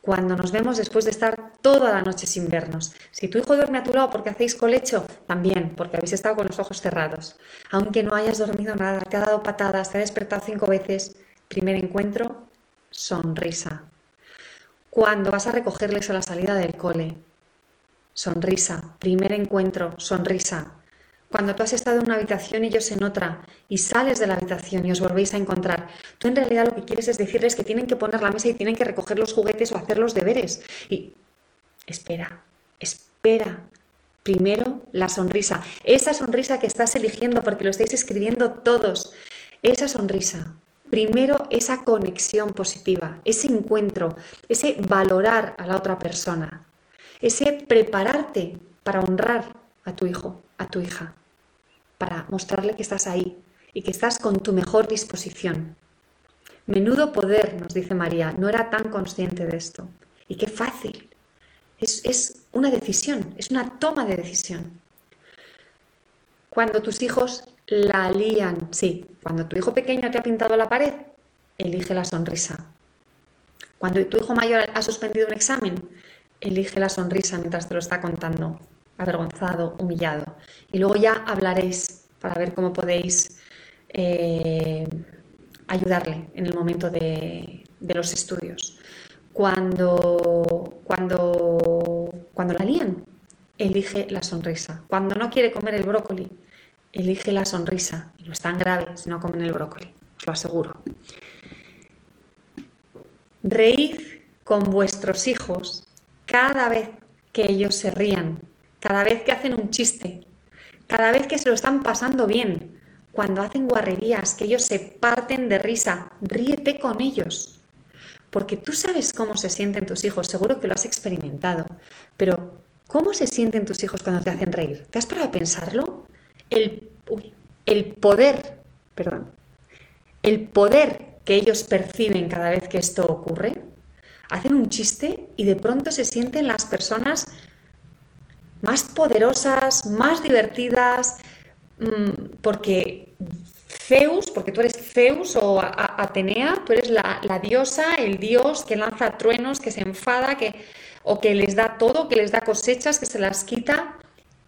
Speaker 1: cuando nos vemos después de estar toda la noche sin vernos. Si tu hijo duerme a tu lado porque hacéis colecho, también, porque habéis estado con los ojos cerrados. Aunque no hayas dormido nada, te ha dado patadas, te ha despertado cinco veces, primer encuentro, sonrisa. Cuando vas a recogerles a la salida del cole, sonrisa. Primer encuentro, sonrisa. Cuando tú has estado en una habitación y ellos en otra y sales de la habitación y os volvéis a encontrar, tú en realidad lo que quieres es decirles que tienen que poner la mesa y tienen que recoger los juguetes o hacer los deberes. Y espera, espera. Primero la sonrisa. Esa sonrisa que estás eligiendo porque lo estáis escribiendo todos. Esa sonrisa. Primero esa conexión positiva, ese encuentro, ese valorar a la otra persona, ese prepararte para honrar a tu hijo, a tu hija para mostrarle que estás ahí y que estás con tu mejor disposición. Menudo poder, nos dice María, no era tan consciente de esto. Y qué fácil. Es, una decisión, es una toma de decisión. Cuando tus hijos la lían, sí, cuando tu hijo pequeño te ha pintado la pared, elige la sonrisa. Cuando tu hijo mayor ha suspendido un examen, elige la sonrisa mientras te lo está contando avergonzado, humillado. Y luego ya hablaréis para ver cómo podéis eh, ayudarle en el momento de, los estudios. Cuando, cuando, cuando la lían, elige la sonrisa. Cuando no quiere comer el brócoli, elige la sonrisa. Y no es tan grave si no comen el brócoli, lo aseguro. Reíd con vuestros hijos cada vez que ellos se rían cada vez que hacen un chiste, cada vez que se lo están pasando bien, cuando hacen guarrerías, que ellos se parten de risa, ríete con ellos. Porque tú sabes cómo se sienten tus hijos, seguro que lo has experimentado, pero ¿cómo se sienten tus hijos cuando te hacen reír? ¿Te has parado a pensarlo? El, el poder, perdón, el poder que ellos perciben cada vez que esto ocurre, hacen un chiste y de pronto se sienten las personas más poderosas, más divertidas, mm, porque Zeus, porque tú eres Zeus o Atenea, tú eres la, diosa, el dios que lanza truenos, que se enfada, que, o que les da todo, que les da cosechas, que se las quita.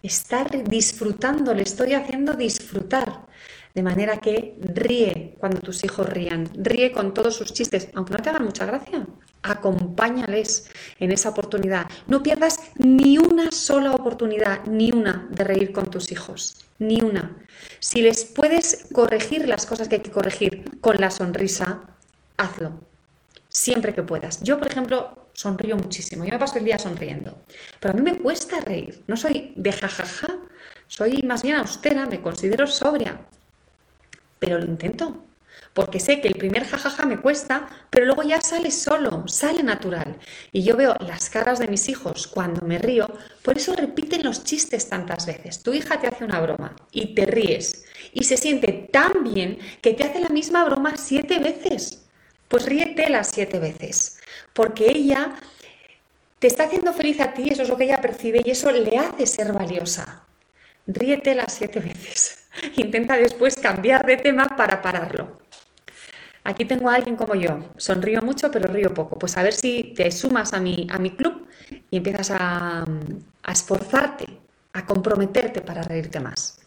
Speaker 1: Estar disfrutando, le estoy haciendo disfrutar. De manera que ríe cuando tus hijos rían, ríe con todos sus chistes, aunque no te hagan mucha gracia. Acompáñales en esa oportunidad. No pierdas ni una sola oportunidad, ni una de reír con tus hijos, ni una. Si les puedes corregir las cosas que hay que corregir con la sonrisa, hazlo. Siempre que puedas. Yo, por ejemplo, sonrío muchísimo. Yo me paso el día sonriendo. Pero a mí me cuesta reír. No soy de jajaja. Soy más bien austera, me considero sobria pero lo intento. Porque sé que el primer jajaja me cuesta, pero luego ya sale solo, sale natural. Y yo veo las caras de mis hijos cuando me río, por eso repiten los chistes tantas veces. Tu hija te hace una broma y te ríes y se siente tan bien que te hace la misma broma siete veces. Pues ríete las siete veces, porque ella te está haciendo feliz a ti, eso es lo que ella percibe y eso le hace ser valiosa. Ríete las siete veces. [LAUGHS] Intenta después cambiar de tema para pararlo. Aquí tengo a alguien como yo. Sonrío mucho, pero río poco. Pues a ver si te sumas a mi, a mi club y empiezas a, esforzarte, a comprometerte para reírte más.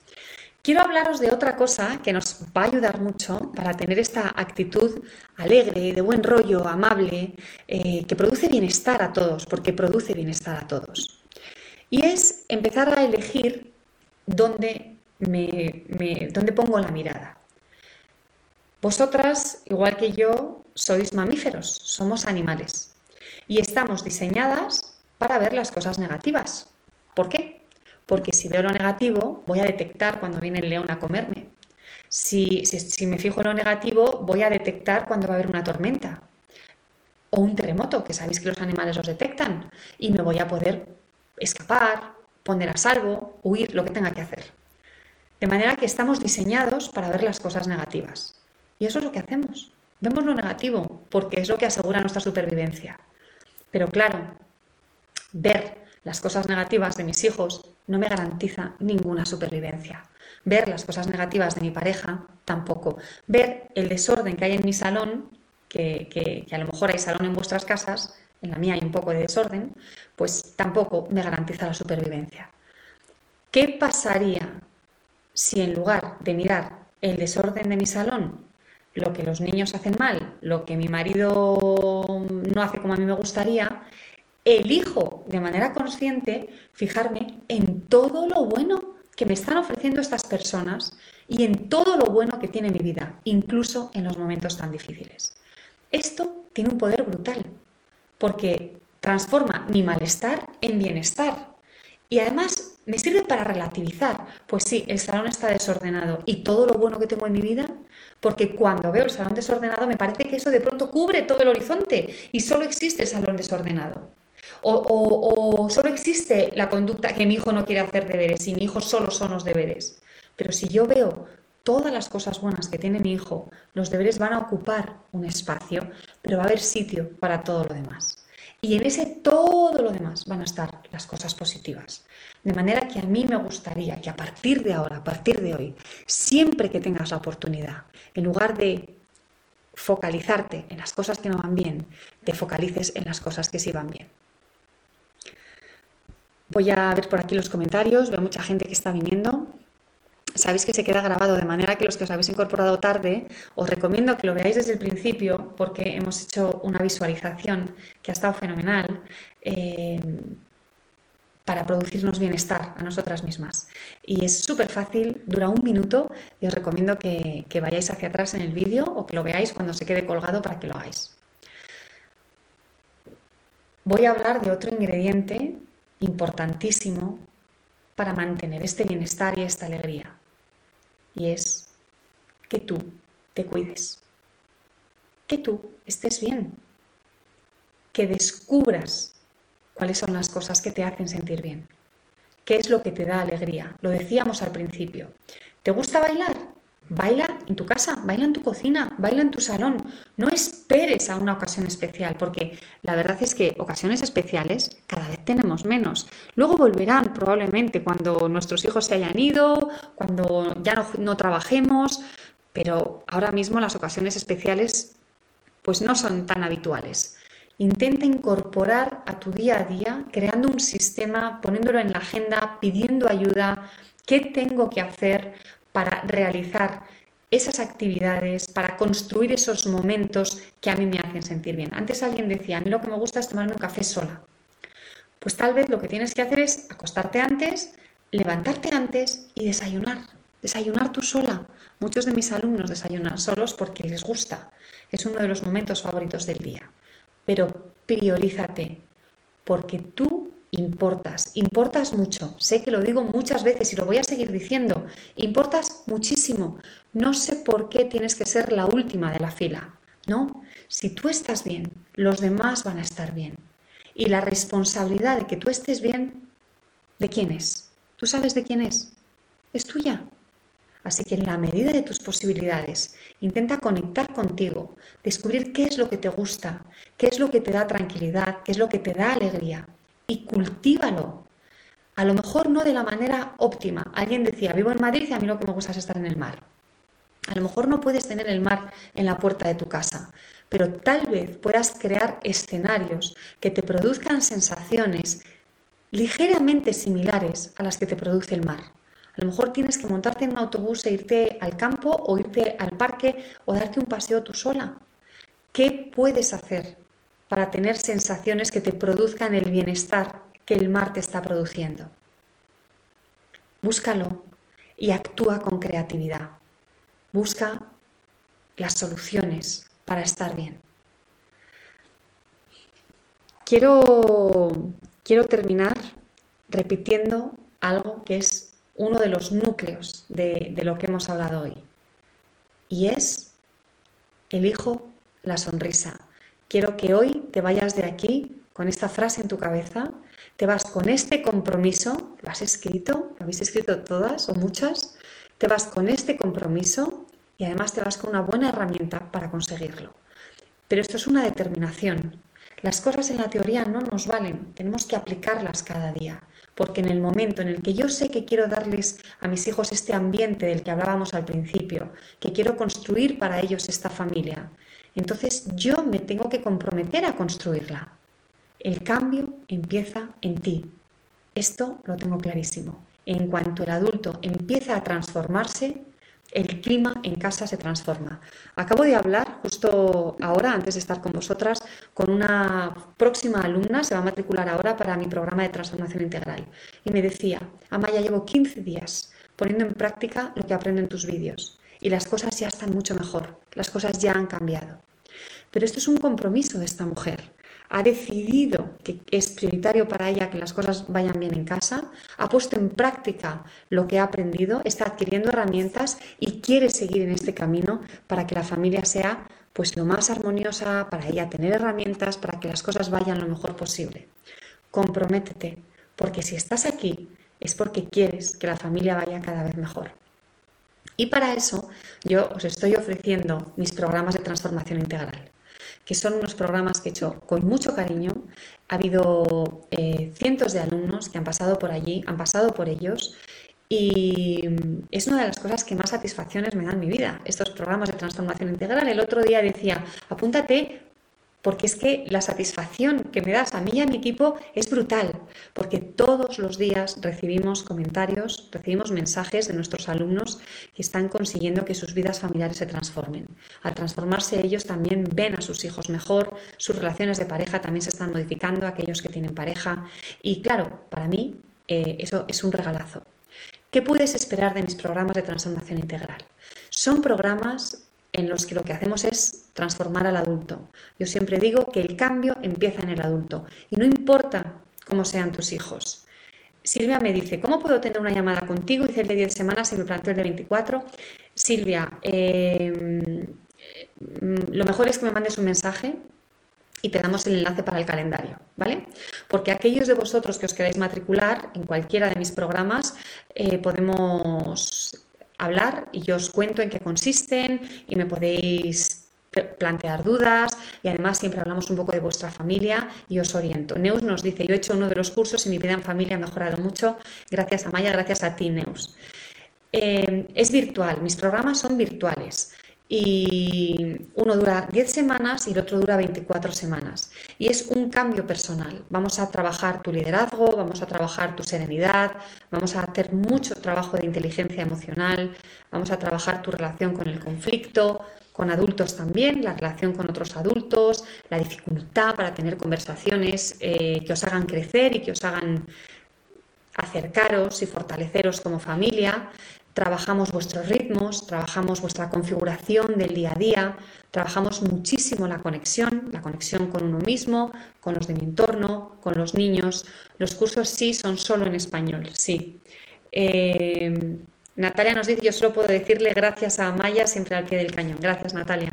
Speaker 1: Quiero hablaros de otra cosa que nos va a ayudar mucho para tener esta actitud alegre, de buen rollo, amable, eh, que produce bienestar a todos, porque produce bienestar a todos. Y es empezar a elegir dónde, me, dónde pongo la mirada. Vosotras, igual que yo, sois mamíferos, somos animales y estamos diseñadas para ver las cosas negativas. ¿Por qué? Porque si veo lo negativo, voy a detectar cuando viene el león a comerme. Si, me fijo en lo negativo, voy a detectar cuando va a haber una tormenta o un terremoto, que sabéis que los animales los detectan, y me voy a poder escapar, poner a salvo, huir, lo que tenga que hacer. De manera que estamos diseñados para ver las cosas negativas. Y eso es lo que hacemos. Vemos lo negativo porque es lo que asegura nuestra supervivencia. Pero claro, ver las cosas negativas de mis hijos no me garantiza ninguna supervivencia. Ver las cosas negativas de mi pareja tampoco. Ver el desorden que hay en mi salón, que, que, a lo mejor hay salón en vuestras casas, en la mía hay un poco de desorden, pues tampoco me garantiza la supervivencia. ¿Qué pasaría si en lugar de mirar el desorden de mi salón, lo que los niños hacen mal, lo que mi marido no hace como a mí me gustaría, elijo de manera consciente fijarme en todo lo bueno que me están ofreciendo estas personas y en todo lo bueno que tiene mi vida, incluso en los momentos tan difíciles. Esto tiene un poder brutal, porque transforma mi malestar en bienestar. Y además me sirve para relativizar. Pues sí, el salón está desordenado y todo lo bueno que tengo en mi vida, porque cuando veo el salón desordenado me parece que eso de pronto cubre todo el horizonte y solo existe el salón desordenado. O, solo existe la conducta que mi hijo no quiere hacer deberes y mi hijo solo son los deberes. Pero si yo veo todas las cosas buenas que tiene mi hijo, los deberes van a ocupar un espacio, pero va a haber sitio para todo lo demás. Y en ese todo lo demás van a estar las cosas positivas. De manera que a mí me gustaría que a partir de ahora, a partir de hoy, siempre que tengas la oportunidad, en lugar de focalizarte en las cosas que no van bien, te focalices en las cosas que sí van bien. Voy a ver por aquí los comentarios, veo mucha gente que está viniendo. Sabéis que se queda grabado, de manera que los que os habéis incorporado tarde, os recomiendo que lo veáis desde el principio porque hemos hecho una visualización que ha estado fenomenal eh, para producirnos bienestar a nosotras mismas. Y es súper fácil, dura un minuto y os recomiendo que, que vayáis hacia atrás en el vídeo o que lo veáis cuando se quede colgado para que lo hagáis. Voy a hablar de otro ingrediente importantísimo para mantener este bienestar y esta alegría. Y es que tú te cuides, que tú estés bien, que descubras cuáles son las cosas que te hacen sentir bien, qué es lo que te da alegría. Lo decíamos al principio. ¿Te gusta bailar? Baila en tu casa, baila en tu cocina, baila en tu salón. No esperes a una ocasión especial, porque la verdad es que ocasiones especiales cada vez tenemos menos. Luego volverán probablemente cuando nuestros hijos se hayan ido, cuando ya no, trabajemos, pero ahora mismo las ocasiones especiales pues no son tan habituales. Intenta incorporar a tu día a día, creando un sistema, poniéndolo en la agenda, pidiendo ayuda, qué tengo que hacer para realizar esas actividades, para construir esos momentos que a mí me hacen sentir bien. Antes alguien decía, a mí lo que me gusta es tomarme un café sola. Pues tal vez lo que tienes que hacer es acostarte antes, levantarte antes y desayunar. Desayunar tú sola. Muchos de mis alumnos desayunan solos porque les gusta. Es uno de los momentos favoritos del día. Pero priorízate, porque tú importas, importas mucho. Sé que lo digo muchas veces y lo voy a seguir diciendo. Importas muchísimo. No sé por qué tienes que ser la última de la fila. No, si tú estás bien, los demás van a estar bien. Y la responsabilidad de que tú estés bien, ¿de quién es? ¿Tú sabes de quién es? Es tuya. Así que en la medida de tus posibilidades, intenta conectar contigo, descubrir qué es lo que te gusta, qué es lo que te da tranquilidad, qué es lo que te da alegría y cultívalo. A lo mejor no de la manera óptima. Alguien decía, vivo en Madrid y a mí lo que me gusta es estar en el mar. A lo mejor no puedes tener el mar en la puerta de tu casa, pero tal vez puedas crear escenarios que te produzcan sensaciones ligeramente similares a las que te produce el mar. A lo mejor tienes que montarte en un autobús e irte al campo o irte al parque o darte un paseo tú sola. ¿Qué puedes hacer para tener sensaciones que te produzcan el bienestar que el mar te está produciendo? Búscalo y actúa con creatividad. Busca las soluciones para estar bien. Quiero, quiero terminar repitiendo algo que es uno de los núcleos de, lo que hemos hablado hoy. Y es, elijo la sonrisa. Quiero que hoy te vayas de aquí con esta frase en tu cabeza, te vas con este compromiso, lo has escrito, lo habéis escrito todas o muchas, te vas con este compromiso y además te vas con una buena herramienta para conseguirlo. Pero esto es una determinación. Las cosas en la teoría no nos valen, tenemos que aplicarlas cada día porque en el momento en el que yo sé que quiero darles a mis hijos este ambiente del que hablábamos al principio, que quiero construir para ellos esta familia, entonces yo me tengo que comprometer a construirla. El cambio empieza en ti. Esto lo tengo clarísimo. En cuanto el adulto empieza a transformarse, el clima en casa se transforma. Acabo de hablar justo ahora, antes de estar con vosotras, con una próxima alumna, se va a matricular ahora para mi programa de transformación integral. Y me decía, Amaya, llevo 15 días poniendo en práctica lo que aprendo en tus vídeos y las cosas ya están mucho mejor, las cosas ya han cambiado. Pero esto es un compromiso de esta mujer ha decidido que es prioritario para ella que las cosas vayan bien en casa, ha puesto en práctica lo que ha aprendido, está adquiriendo herramientas y quiere seguir en este camino para que la familia sea pues lo más armoniosa, para ella tener herramientas, para que las cosas vayan lo mejor posible. Comprométete, porque si estás aquí es porque quieres que la familia vaya cada vez mejor. Y para eso yo os estoy ofreciendo mis programas de transformación integral que son unos programas que he hecho con mucho cariño. Ha habido eh, cientos de alumnos que han pasado por allí, han pasado por ellos y es una de las cosas que más satisfacciones me dan en mi vida, estos programas de transformación integral. El otro día decía, apúntate porque es que la satisfacción que me das a mí y a mi equipo es brutal, porque todos los días recibimos comentarios, recibimos mensajes de nuestros alumnos que están consiguiendo que sus vidas familiares se transformen. Al transformarse ellos también ven a sus hijos mejor, sus relaciones de pareja también se están modificando, aquellos que tienen pareja, y claro, para mí eh, eso es un regalazo. ¿Qué puedes esperar de mis programas de transformación integral? Son programas en los que lo que hacemos es transformar al adulto. Yo siempre digo que el cambio empieza en el adulto y no importa cómo sean tus hijos. Silvia me dice, ¿cómo puedo tener una llamada contigo? Hice el de 10 semanas y me planteo el de 24. Silvia, em, lo mejor es que me mandes un mensaje y te damos el enlace para el calendario, ¿vale? Porque aquellos de vosotros que os queráis matricular en cualquiera de mis programas, eh, podemos hablar y yo os cuento en qué consisten y me podéis plantear dudas y además siempre hablamos un poco de vuestra familia y os oriento. Neus nos dice, yo he hecho uno de los cursos y mi vida en familia ha mejorado mucho. Gracias a Maya, gracias a ti, Neus. Eh, es virtual, mis programas son virtuales y uno dura 10 semanas y el otro dura 24 semanas. Y es un cambio personal. Vamos a trabajar tu liderazgo, vamos a trabajar tu serenidad, vamos a hacer mucho trabajo de inteligencia emocional, vamos a trabajar tu relación con el conflicto, con adultos también, la relación con otros adultos, la dificultad para tener conversaciones eh, que os hagan crecer y que os hagan acercaros y fortaleceros como familia. Trabajamos vuestros ritmos, trabajamos vuestra configuración del día a día, trabajamos muchísimo la conexión, la conexión con uno mismo, con los de mi entorno, con los niños. Los cursos sí son solo en español, sí. Eh, Natalia nos dice, yo solo puedo decirle gracias a Maya siempre al pie del cañón. Gracias, Natalia.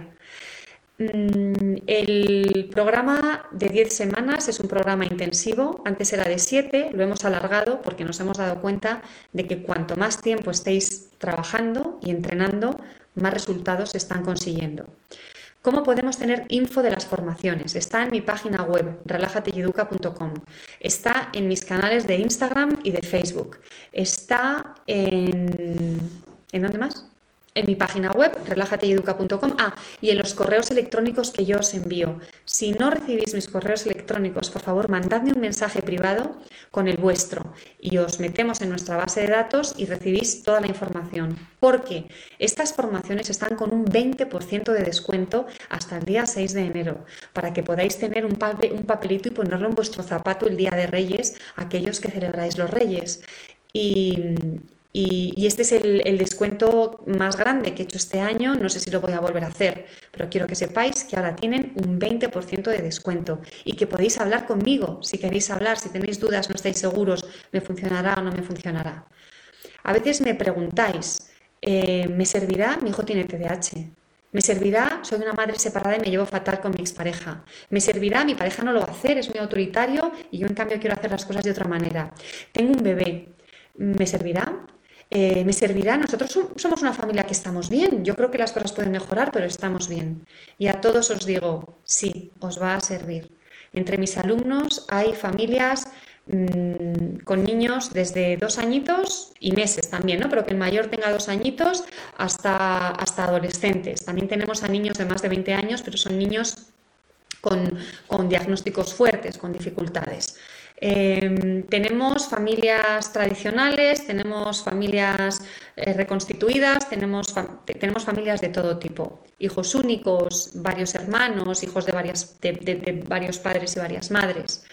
Speaker 1: Mm, el programa de 10 semanas es un programa intensivo. Antes era de 7, lo hemos alargado porque nos hemos dado cuenta de que cuanto más tiempo estéis trabajando y entrenando, más resultados están consiguiendo. ¿Cómo podemos tener info de las formaciones? Está en mi página web, relajateyeduca.com. Está en mis canales de Instagram y de Facebook. Está en... ¿En dónde más? En mi página web, relajateyeduca.com, ah, y en los correos electrónicos que yo os envío. Si no recibís mis correos electrónicos, por favor, mandadme un mensaje privado con el vuestro y os metemos en nuestra base de datos y recibís toda la información. Porque estas formaciones están con un 20% de descuento hasta el día 6 de enero, para que podáis tener un, un papelito y ponerlo en vuestro zapato el día de Reyes, aquellos que celebráis los Reyes. Y, y, este es el, descuento más grande que he hecho este año. No sé si lo voy a volver a hacer, pero quiero que sepáis que ahora tienen un 20% de descuento y que podéis hablar conmigo si queréis hablar, si tenéis dudas, no estáis seguros, me funcionará o no me funcionará. A veces me preguntáis, eh, ¿me servirá? Mi hijo tiene TDAH. ¿Me servirá? Soy una madre separada y me llevo fatal con mi expareja. ¿Me servirá? Mi pareja no lo va a hacer, es muy autoritario y yo en cambio quiero hacer las cosas de otra manera. Tengo un bebé. ¿Me servirá? Eh, me servirá. Nosotros somos una familia que estamos bien. Yo creo que las cosas pueden mejorar, pero estamos bien. Y a todos os digo, sí, os va a servir. Entre mis alumnos hay familias mm, con niños desde dos añitos y meses también, ¿no? Pero que el mayor tenga dos añitos hasta, hasta adolescentes. También tenemos a niños de más de 20 años, pero son niños con, con diagnósticos fuertes, con dificultades. Em, tenemos familias tradicionales, tenemos familias eh, reconstituidas, tenemos, tenemos, familias de todo tipo, hijos únicos, varios hermanos, hijos de, varias, de varios padres y varias madres.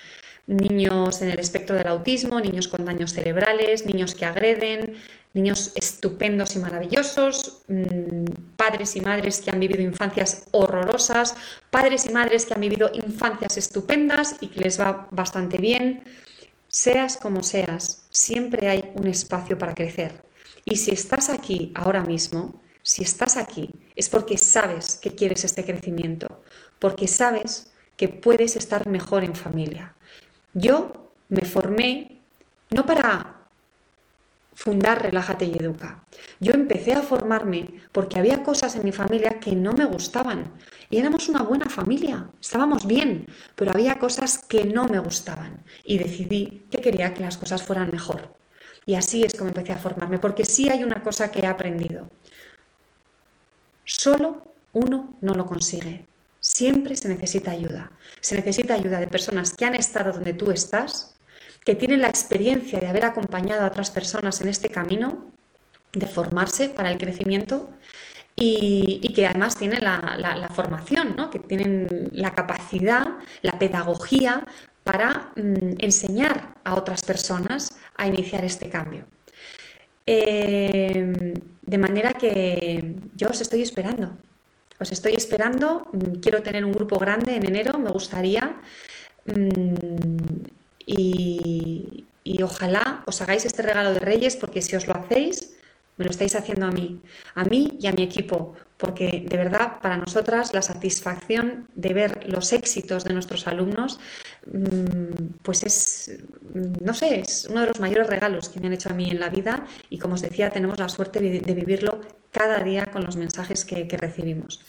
Speaker 1: Niños en el espectro del autismo, niños con daños cerebrales, niños que agreden, niños estupendos y maravillosos, mm, padres y madres que han vivido infancias horrorosas, padres y madres que han vivido infancias estupendas y que les va bastante bien. Seas como seas, siempre hay un espacio para crecer. Y si estás aquí ahora mismo, si estás aquí, es porque sabes que quieres este crecimiento, porque sabes que puedes estar mejor en familia. Yo me formé no para fundar Relájate y Educa. Yo empecé a formarme porque había cosas en mi familia que no me gustaban. Y éramos una buena familia, estábamos bien, pero había cosas que no me gustaban. Y decidí que quería que las cosas fueran mejor. Y así es como empecé a formarme, porque sí hay una cosa que he aprendido. Solo uno no lo consigue. Siempre se necesita ayuda. Se necesita ayuda de personas que han estado donde tú estás que tienen la experiencia de haber acompañado a otras personas en este camino, de formarse para el crecimiento y, que además tienen la, formación, ¿no? que tienen la capacidad, la pedagogía para mm, enseñar a otras personas a iniciar este cambio. Eh, de manera que yo os estoy esperando. Os estoy esperando. Mm, quiero tener un grupo grande en enero, me gustaría. Mm, y, ojalá os hagáis este regalo de Reyes porque si os lo hacéis, me lo estáis haciendo a mí, a mí y a mi equipo, porque de verdad para nosotras la satisfacción de ver los éxitos de nuestros alumnos, mm, pues es, no sé, es uno de los mayores regalos que me han hecho a mí en la vida y como os decía, tenemos la suerte de vivirlo cada día con los mensajes que, que recibimos.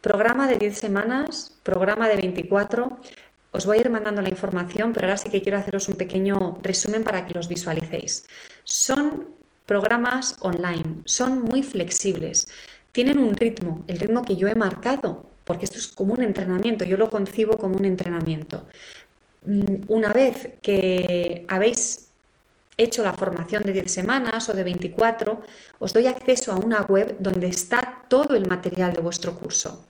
Speaker 1: Programa de 10 semanas, programa de 24, os voy a ir mandando la información, pero ahora sí que quiero haceros un pequeño resumen para que los visualicéis. Son programas online, son muy flexibles, tienen un ritmo, el ritmo que yo he marcado, porque esto es como un entrenamiento, yo lo concibo como un entrenamiento. Mm, una vez que habéis hecho la formación de 10 semanas o de 24, os doy acceso a una web donde está todo el material de vuestro curso.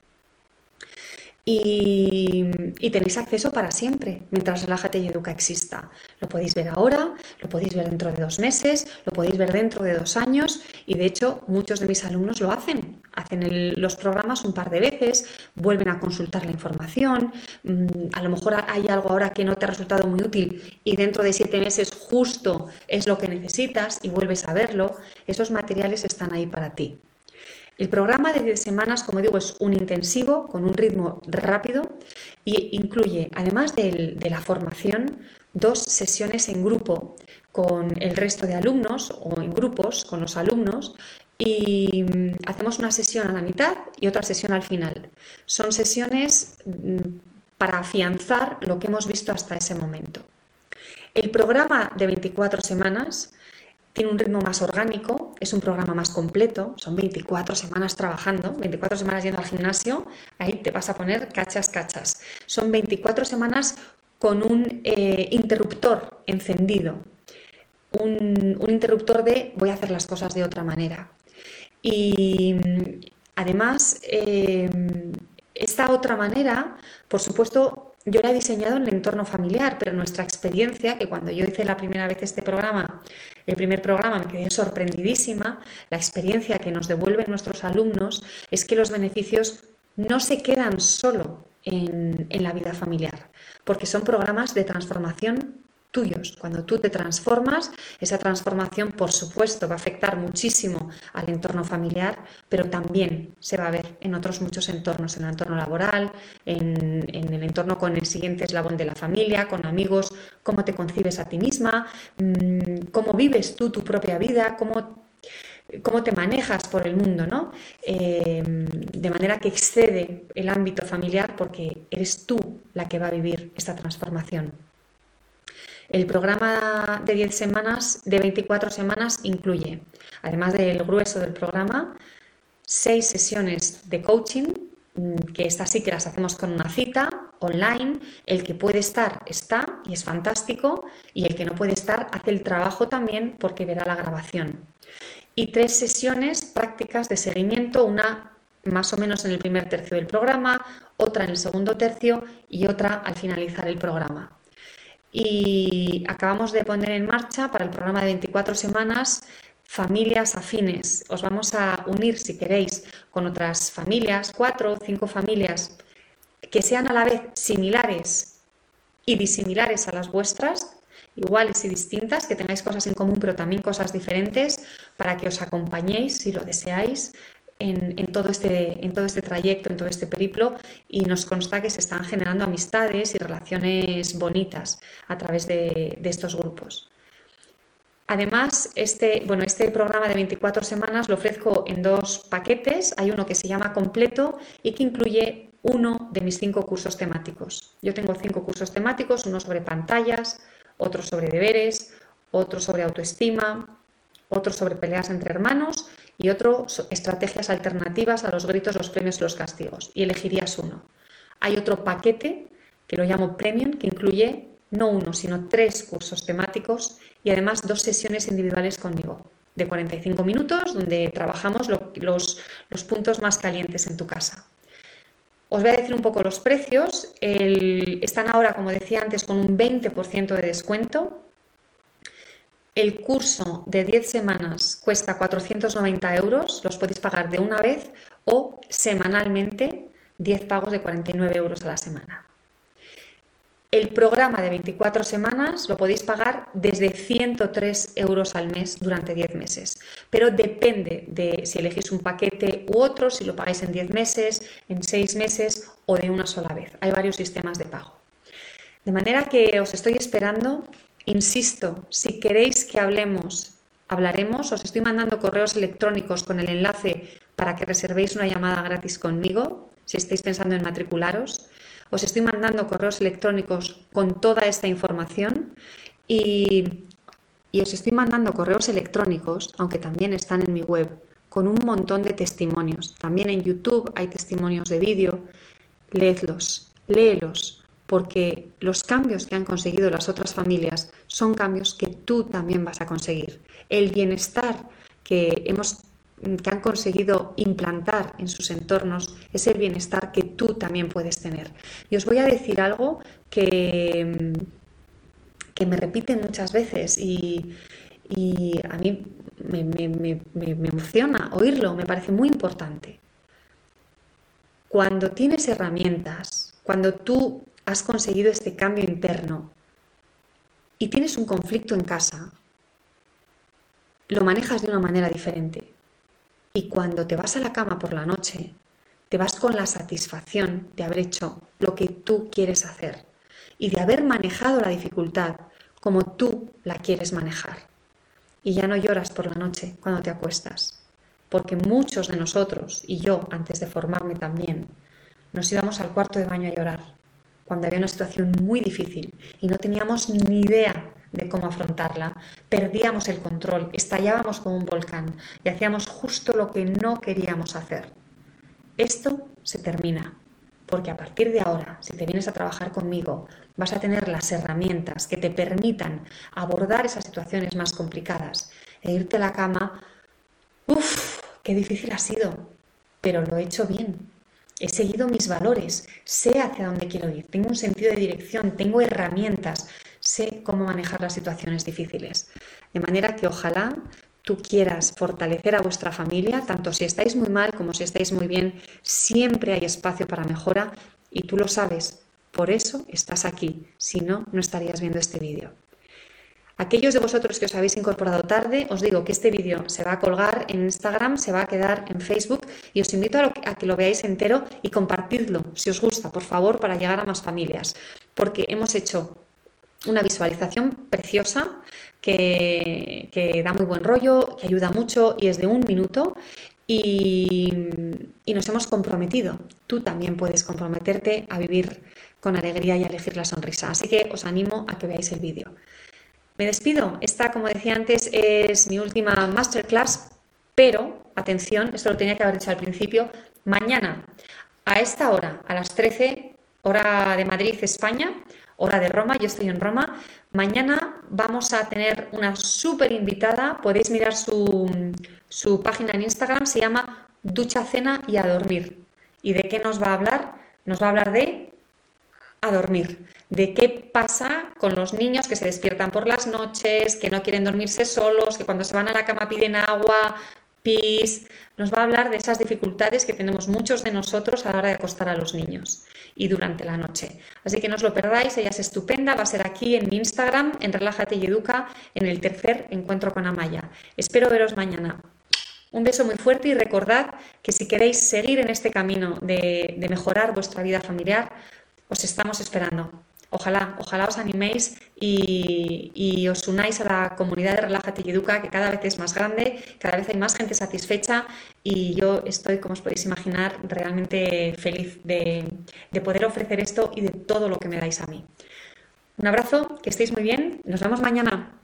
Speaker 1: Y, tenéis acceso para siempre mientras Relájate y Educa exista. Lo podéis ver ahora, lo podéis ver dentro de dos meses, lo podéis ver dentro de dos años y de hecho muchos de mis alumnos lo hacen. Hacen los programas un par de veces, vuelven a consultar la información, mm, a lo mejor hay algo ahora que no te ha resultado muy útil y dentro de siete meses justo es lo que necesitas y vuelves a verlo. Esos materiales están ahí para ti. El programa de 10 semanas, como digo, es un intensivo con un ritmo rápido e incluye, además de la formación, dos sesiones en grupo con el resto de alumnos o en grupos con los alumnos y mm, hacemos una sesión a la mitad y otra sesión al final. Son sesiones mm, para afianzar lo que hemos visto hasta ese momento. El programa de 24 semanas tiene un ritmo más orgánico, es un programa más completo, son 24 semanas trabajando, 24 semanas yendo al gimnasio, ahí te vas a poner cachas, cachas. Son 24 semanas con un eh, interruptor encendido, un, interruptor de voy a hacer las cosas de otra manera. Y además, eh, esta otra manera, por supuesto, yo la he diseñado en el entorno familiar, pero nuestra experiencia, que cuando yo hice la primera vez este programa, el primer programa, me quedé sorprendidísima, la experiencia que nos devuelven nuestros alumnos es que los beneficios no se quedan solo en, en la vida familiar, porque son programas de transformación tuyos. Cuando tú te transformas, esa transformación, por supuesto, va a afectar muchísimo al entorno familiar, pero también se va a ver en otros muchos entornos, en el entorno laboral, en, el entorno con el siguiente eslabón de la familia, con amigos, cómo te concibes a ti misma, mm, cómo vives tú tu propia vida, cómo cómo te manejas por el mundo, ¿no? Eh, de manera que excede el ámbito familiar porque eres tú la que va a vivir esta transformación. El programa de 10 semanas, de 24 semanas, incluye, además del grueso del programa, seis sesiones de coaching, mm, que estas sí que las hacemos con una cita online. El que puede estar está y es fantástico, y el que no puede estar hace el trabajo también porque verá la grabación. Y tres sesiones prácticas de seguimiento, una más o menos en el primer tercio del programa, otra en el segundo tercio y otra al finalizar el programa y acabamos de poner en marcha para el programa de 24 semanas familias afines. Os vamos a unir, si queréis, con otras familias, cuatro o cinco familias que sean a la vez similares y disimilares a las vuestras, iguales y distintas, que tengáis cosas en común pero también cosas diferentes, para que os acompañéis, si lo deseáis, en, todo este, en todo este trayecto, en todo este periplo, y nos consta que se están generando amistades y relaciones bonitas a través de, estos grupos. Además, este, bueno, este programa de 24 semanas lo ofrezco en dos paquetes. Hay uno que se llama completo y que incluye uno de mis cinco cursos temáticos. Yo tengo cinco cursos temáticos, uno sobre pantallas, otro sobre deberes, otro sobre autoestima, otro sobre peleas entre hermanos y otro estrategias alternativas a los gritos, los premios y los castigos. Y elegirías uno. Hay otro paquete que lo llamo Premium que incluye no uno, sino tres cursos temáticos y además dos sesiones individuales conmigo de 45 minutos donde trabajamos los, los, puntos más calientes en tu casa. Os voy a decir un poco los precios. están ahora, como decía antes, con un 20% de descuento el curso de 10 semanas cuesta 490 euros, los podéis pagar de una vez o semanalmente 10 pagos de 49 euros a la semana. El programa de 24 semanas lo podéis pagar desde 103 euros al mes durante 10 meses, pero depende de si elegís un paquete u otro, si lo pagáis en 10 meses, en 6 meses o de una sola vez. Hay varios sistemas de pago. De manera que os estoy esperando Insisto, si queréis que hablemos, hablaremos. Os estoy mandando correos electrónicos con el enlace para que reservéis una llamada gratis conmigo, si estáis pensando en matricularos. Os estoy mandando correos electrónicos con toda esta información y, y os estoy mandando correos electrónicos, aunque también están en mi web, con un montón de testimonios. También en YouTube hay testimonios de vídeo. Leedlos, léelos, porque los cambios que han conseguido las otras familias son cambios que tú también vas a conseguir. El bienestar que hemos que han conseguido implantar en sus entornos ese bienestar que tú también puedes tener. Y os voy a decir algo que, que me repiten muchas veces y, a mí me emociona oírlo, me parece muy importante. Cuando tienes herramientas, cuando tú has conseguido este cambio interno y tienes un conflicto en casa, lo manejas de una manera diferente. Y cuando te vas a la cama por la noche, te vas con la satisfacción de haber hecho lo que tú quieres hacer y de haber manejado la dificultad como tú la quieres manejar. Y ya no lloras por la noche cuando te acuestas, porque muchos de nosotros, y yo antes de formarme también, nos íbamos al cuarto de baño a llorar, cuando había una situación muy difícil y no teníamos ni idea de cómo afrontarla, perdíamos el control, estallábamos como un volcán y hacíamos justo lo que no queríamos hacer. Esto se termina, porque a partir de ahora, si te vienes a trabajar conmigo, vas a tener las herramientas que te permitan abordar esas situaciones más complicadas e irte a la cama, uff, qué difícil ha sido, pero lo he hecho bien. He seguido mis valores, sé hacia dónde quiero ir, tengo un sentido de dirección, tengo herramientas, sé cómo manejar las situaciones difíciles. De manera que ojalá tú quieras fortalecer a vuestra familia, tanto si estáis muy mal como si estáis muy bien, siempre hay espacio para mejora y tú lo sabes. Por eso estás aquí, si no, no estarías viendo este vídeo. Aquellos de vosotros que os habéis incorporado tarde, os digo que este vídeo se va a colgar en Instagram, se va a quedar en Facebook y os invito a, que lo veáis entero y compartidlo si os gusta, por favor, para llegar a más familias, porque hemos hecho una visualización preciosa que, da muy buen rollo, que ayuda mucho y es de un minuto y, nos hemos comprometido. Tú también puedes comprometerte a vivir con alegría y a elegir la sonrisa. Así que os animo a que veáis el vídeo. Me despido. Esta, como decía antes, es mi última masterclass, pero, atención, esto lo tenía que haber dicho al principio, mañana a esta hora, a las 13, hora de Madrid, España, hora de Roma, yo estoy en Roma. Mañana vamos a tener una súper invitada, podéis mirar su, su página en Instagram, se llama Ducha, Cena y a Dormir. ¿Y de qué nos va a hablar? Nos va a hablar de a dormir, de qué pasa con los niños que se despiertan por las noches, que no quieren dormirse solos, que cuando se van a la cama piden agua, pis, nos va a hablar de esas dificultades que tenemos muchos de nosotros a la hora de acostar a los niños y durante la noche. Así que no os lo perdáis, ella es estupenda, va a ser aquí en mi Instagram, en Relájate y Educa, en el tercer encuentro con Amaya. Espero veros mañana. Un beso muy fuerte y recordad que si queréis seguir en este camino de, de mejorar vuestra vida familiar, os estamos esperando. Ojalá, ojalá os animéis y, os unáis a la comunidad de Relájate y Educa, que cada vez es más grande, cada vez hay más gente satisfecha y yo estoy, como os podéis imaginar, realmente feliz de, de poder ofrecer esto y de todo lo que me dais a mí. Un abrazo, que estéis muy bien, nos vemos mañana.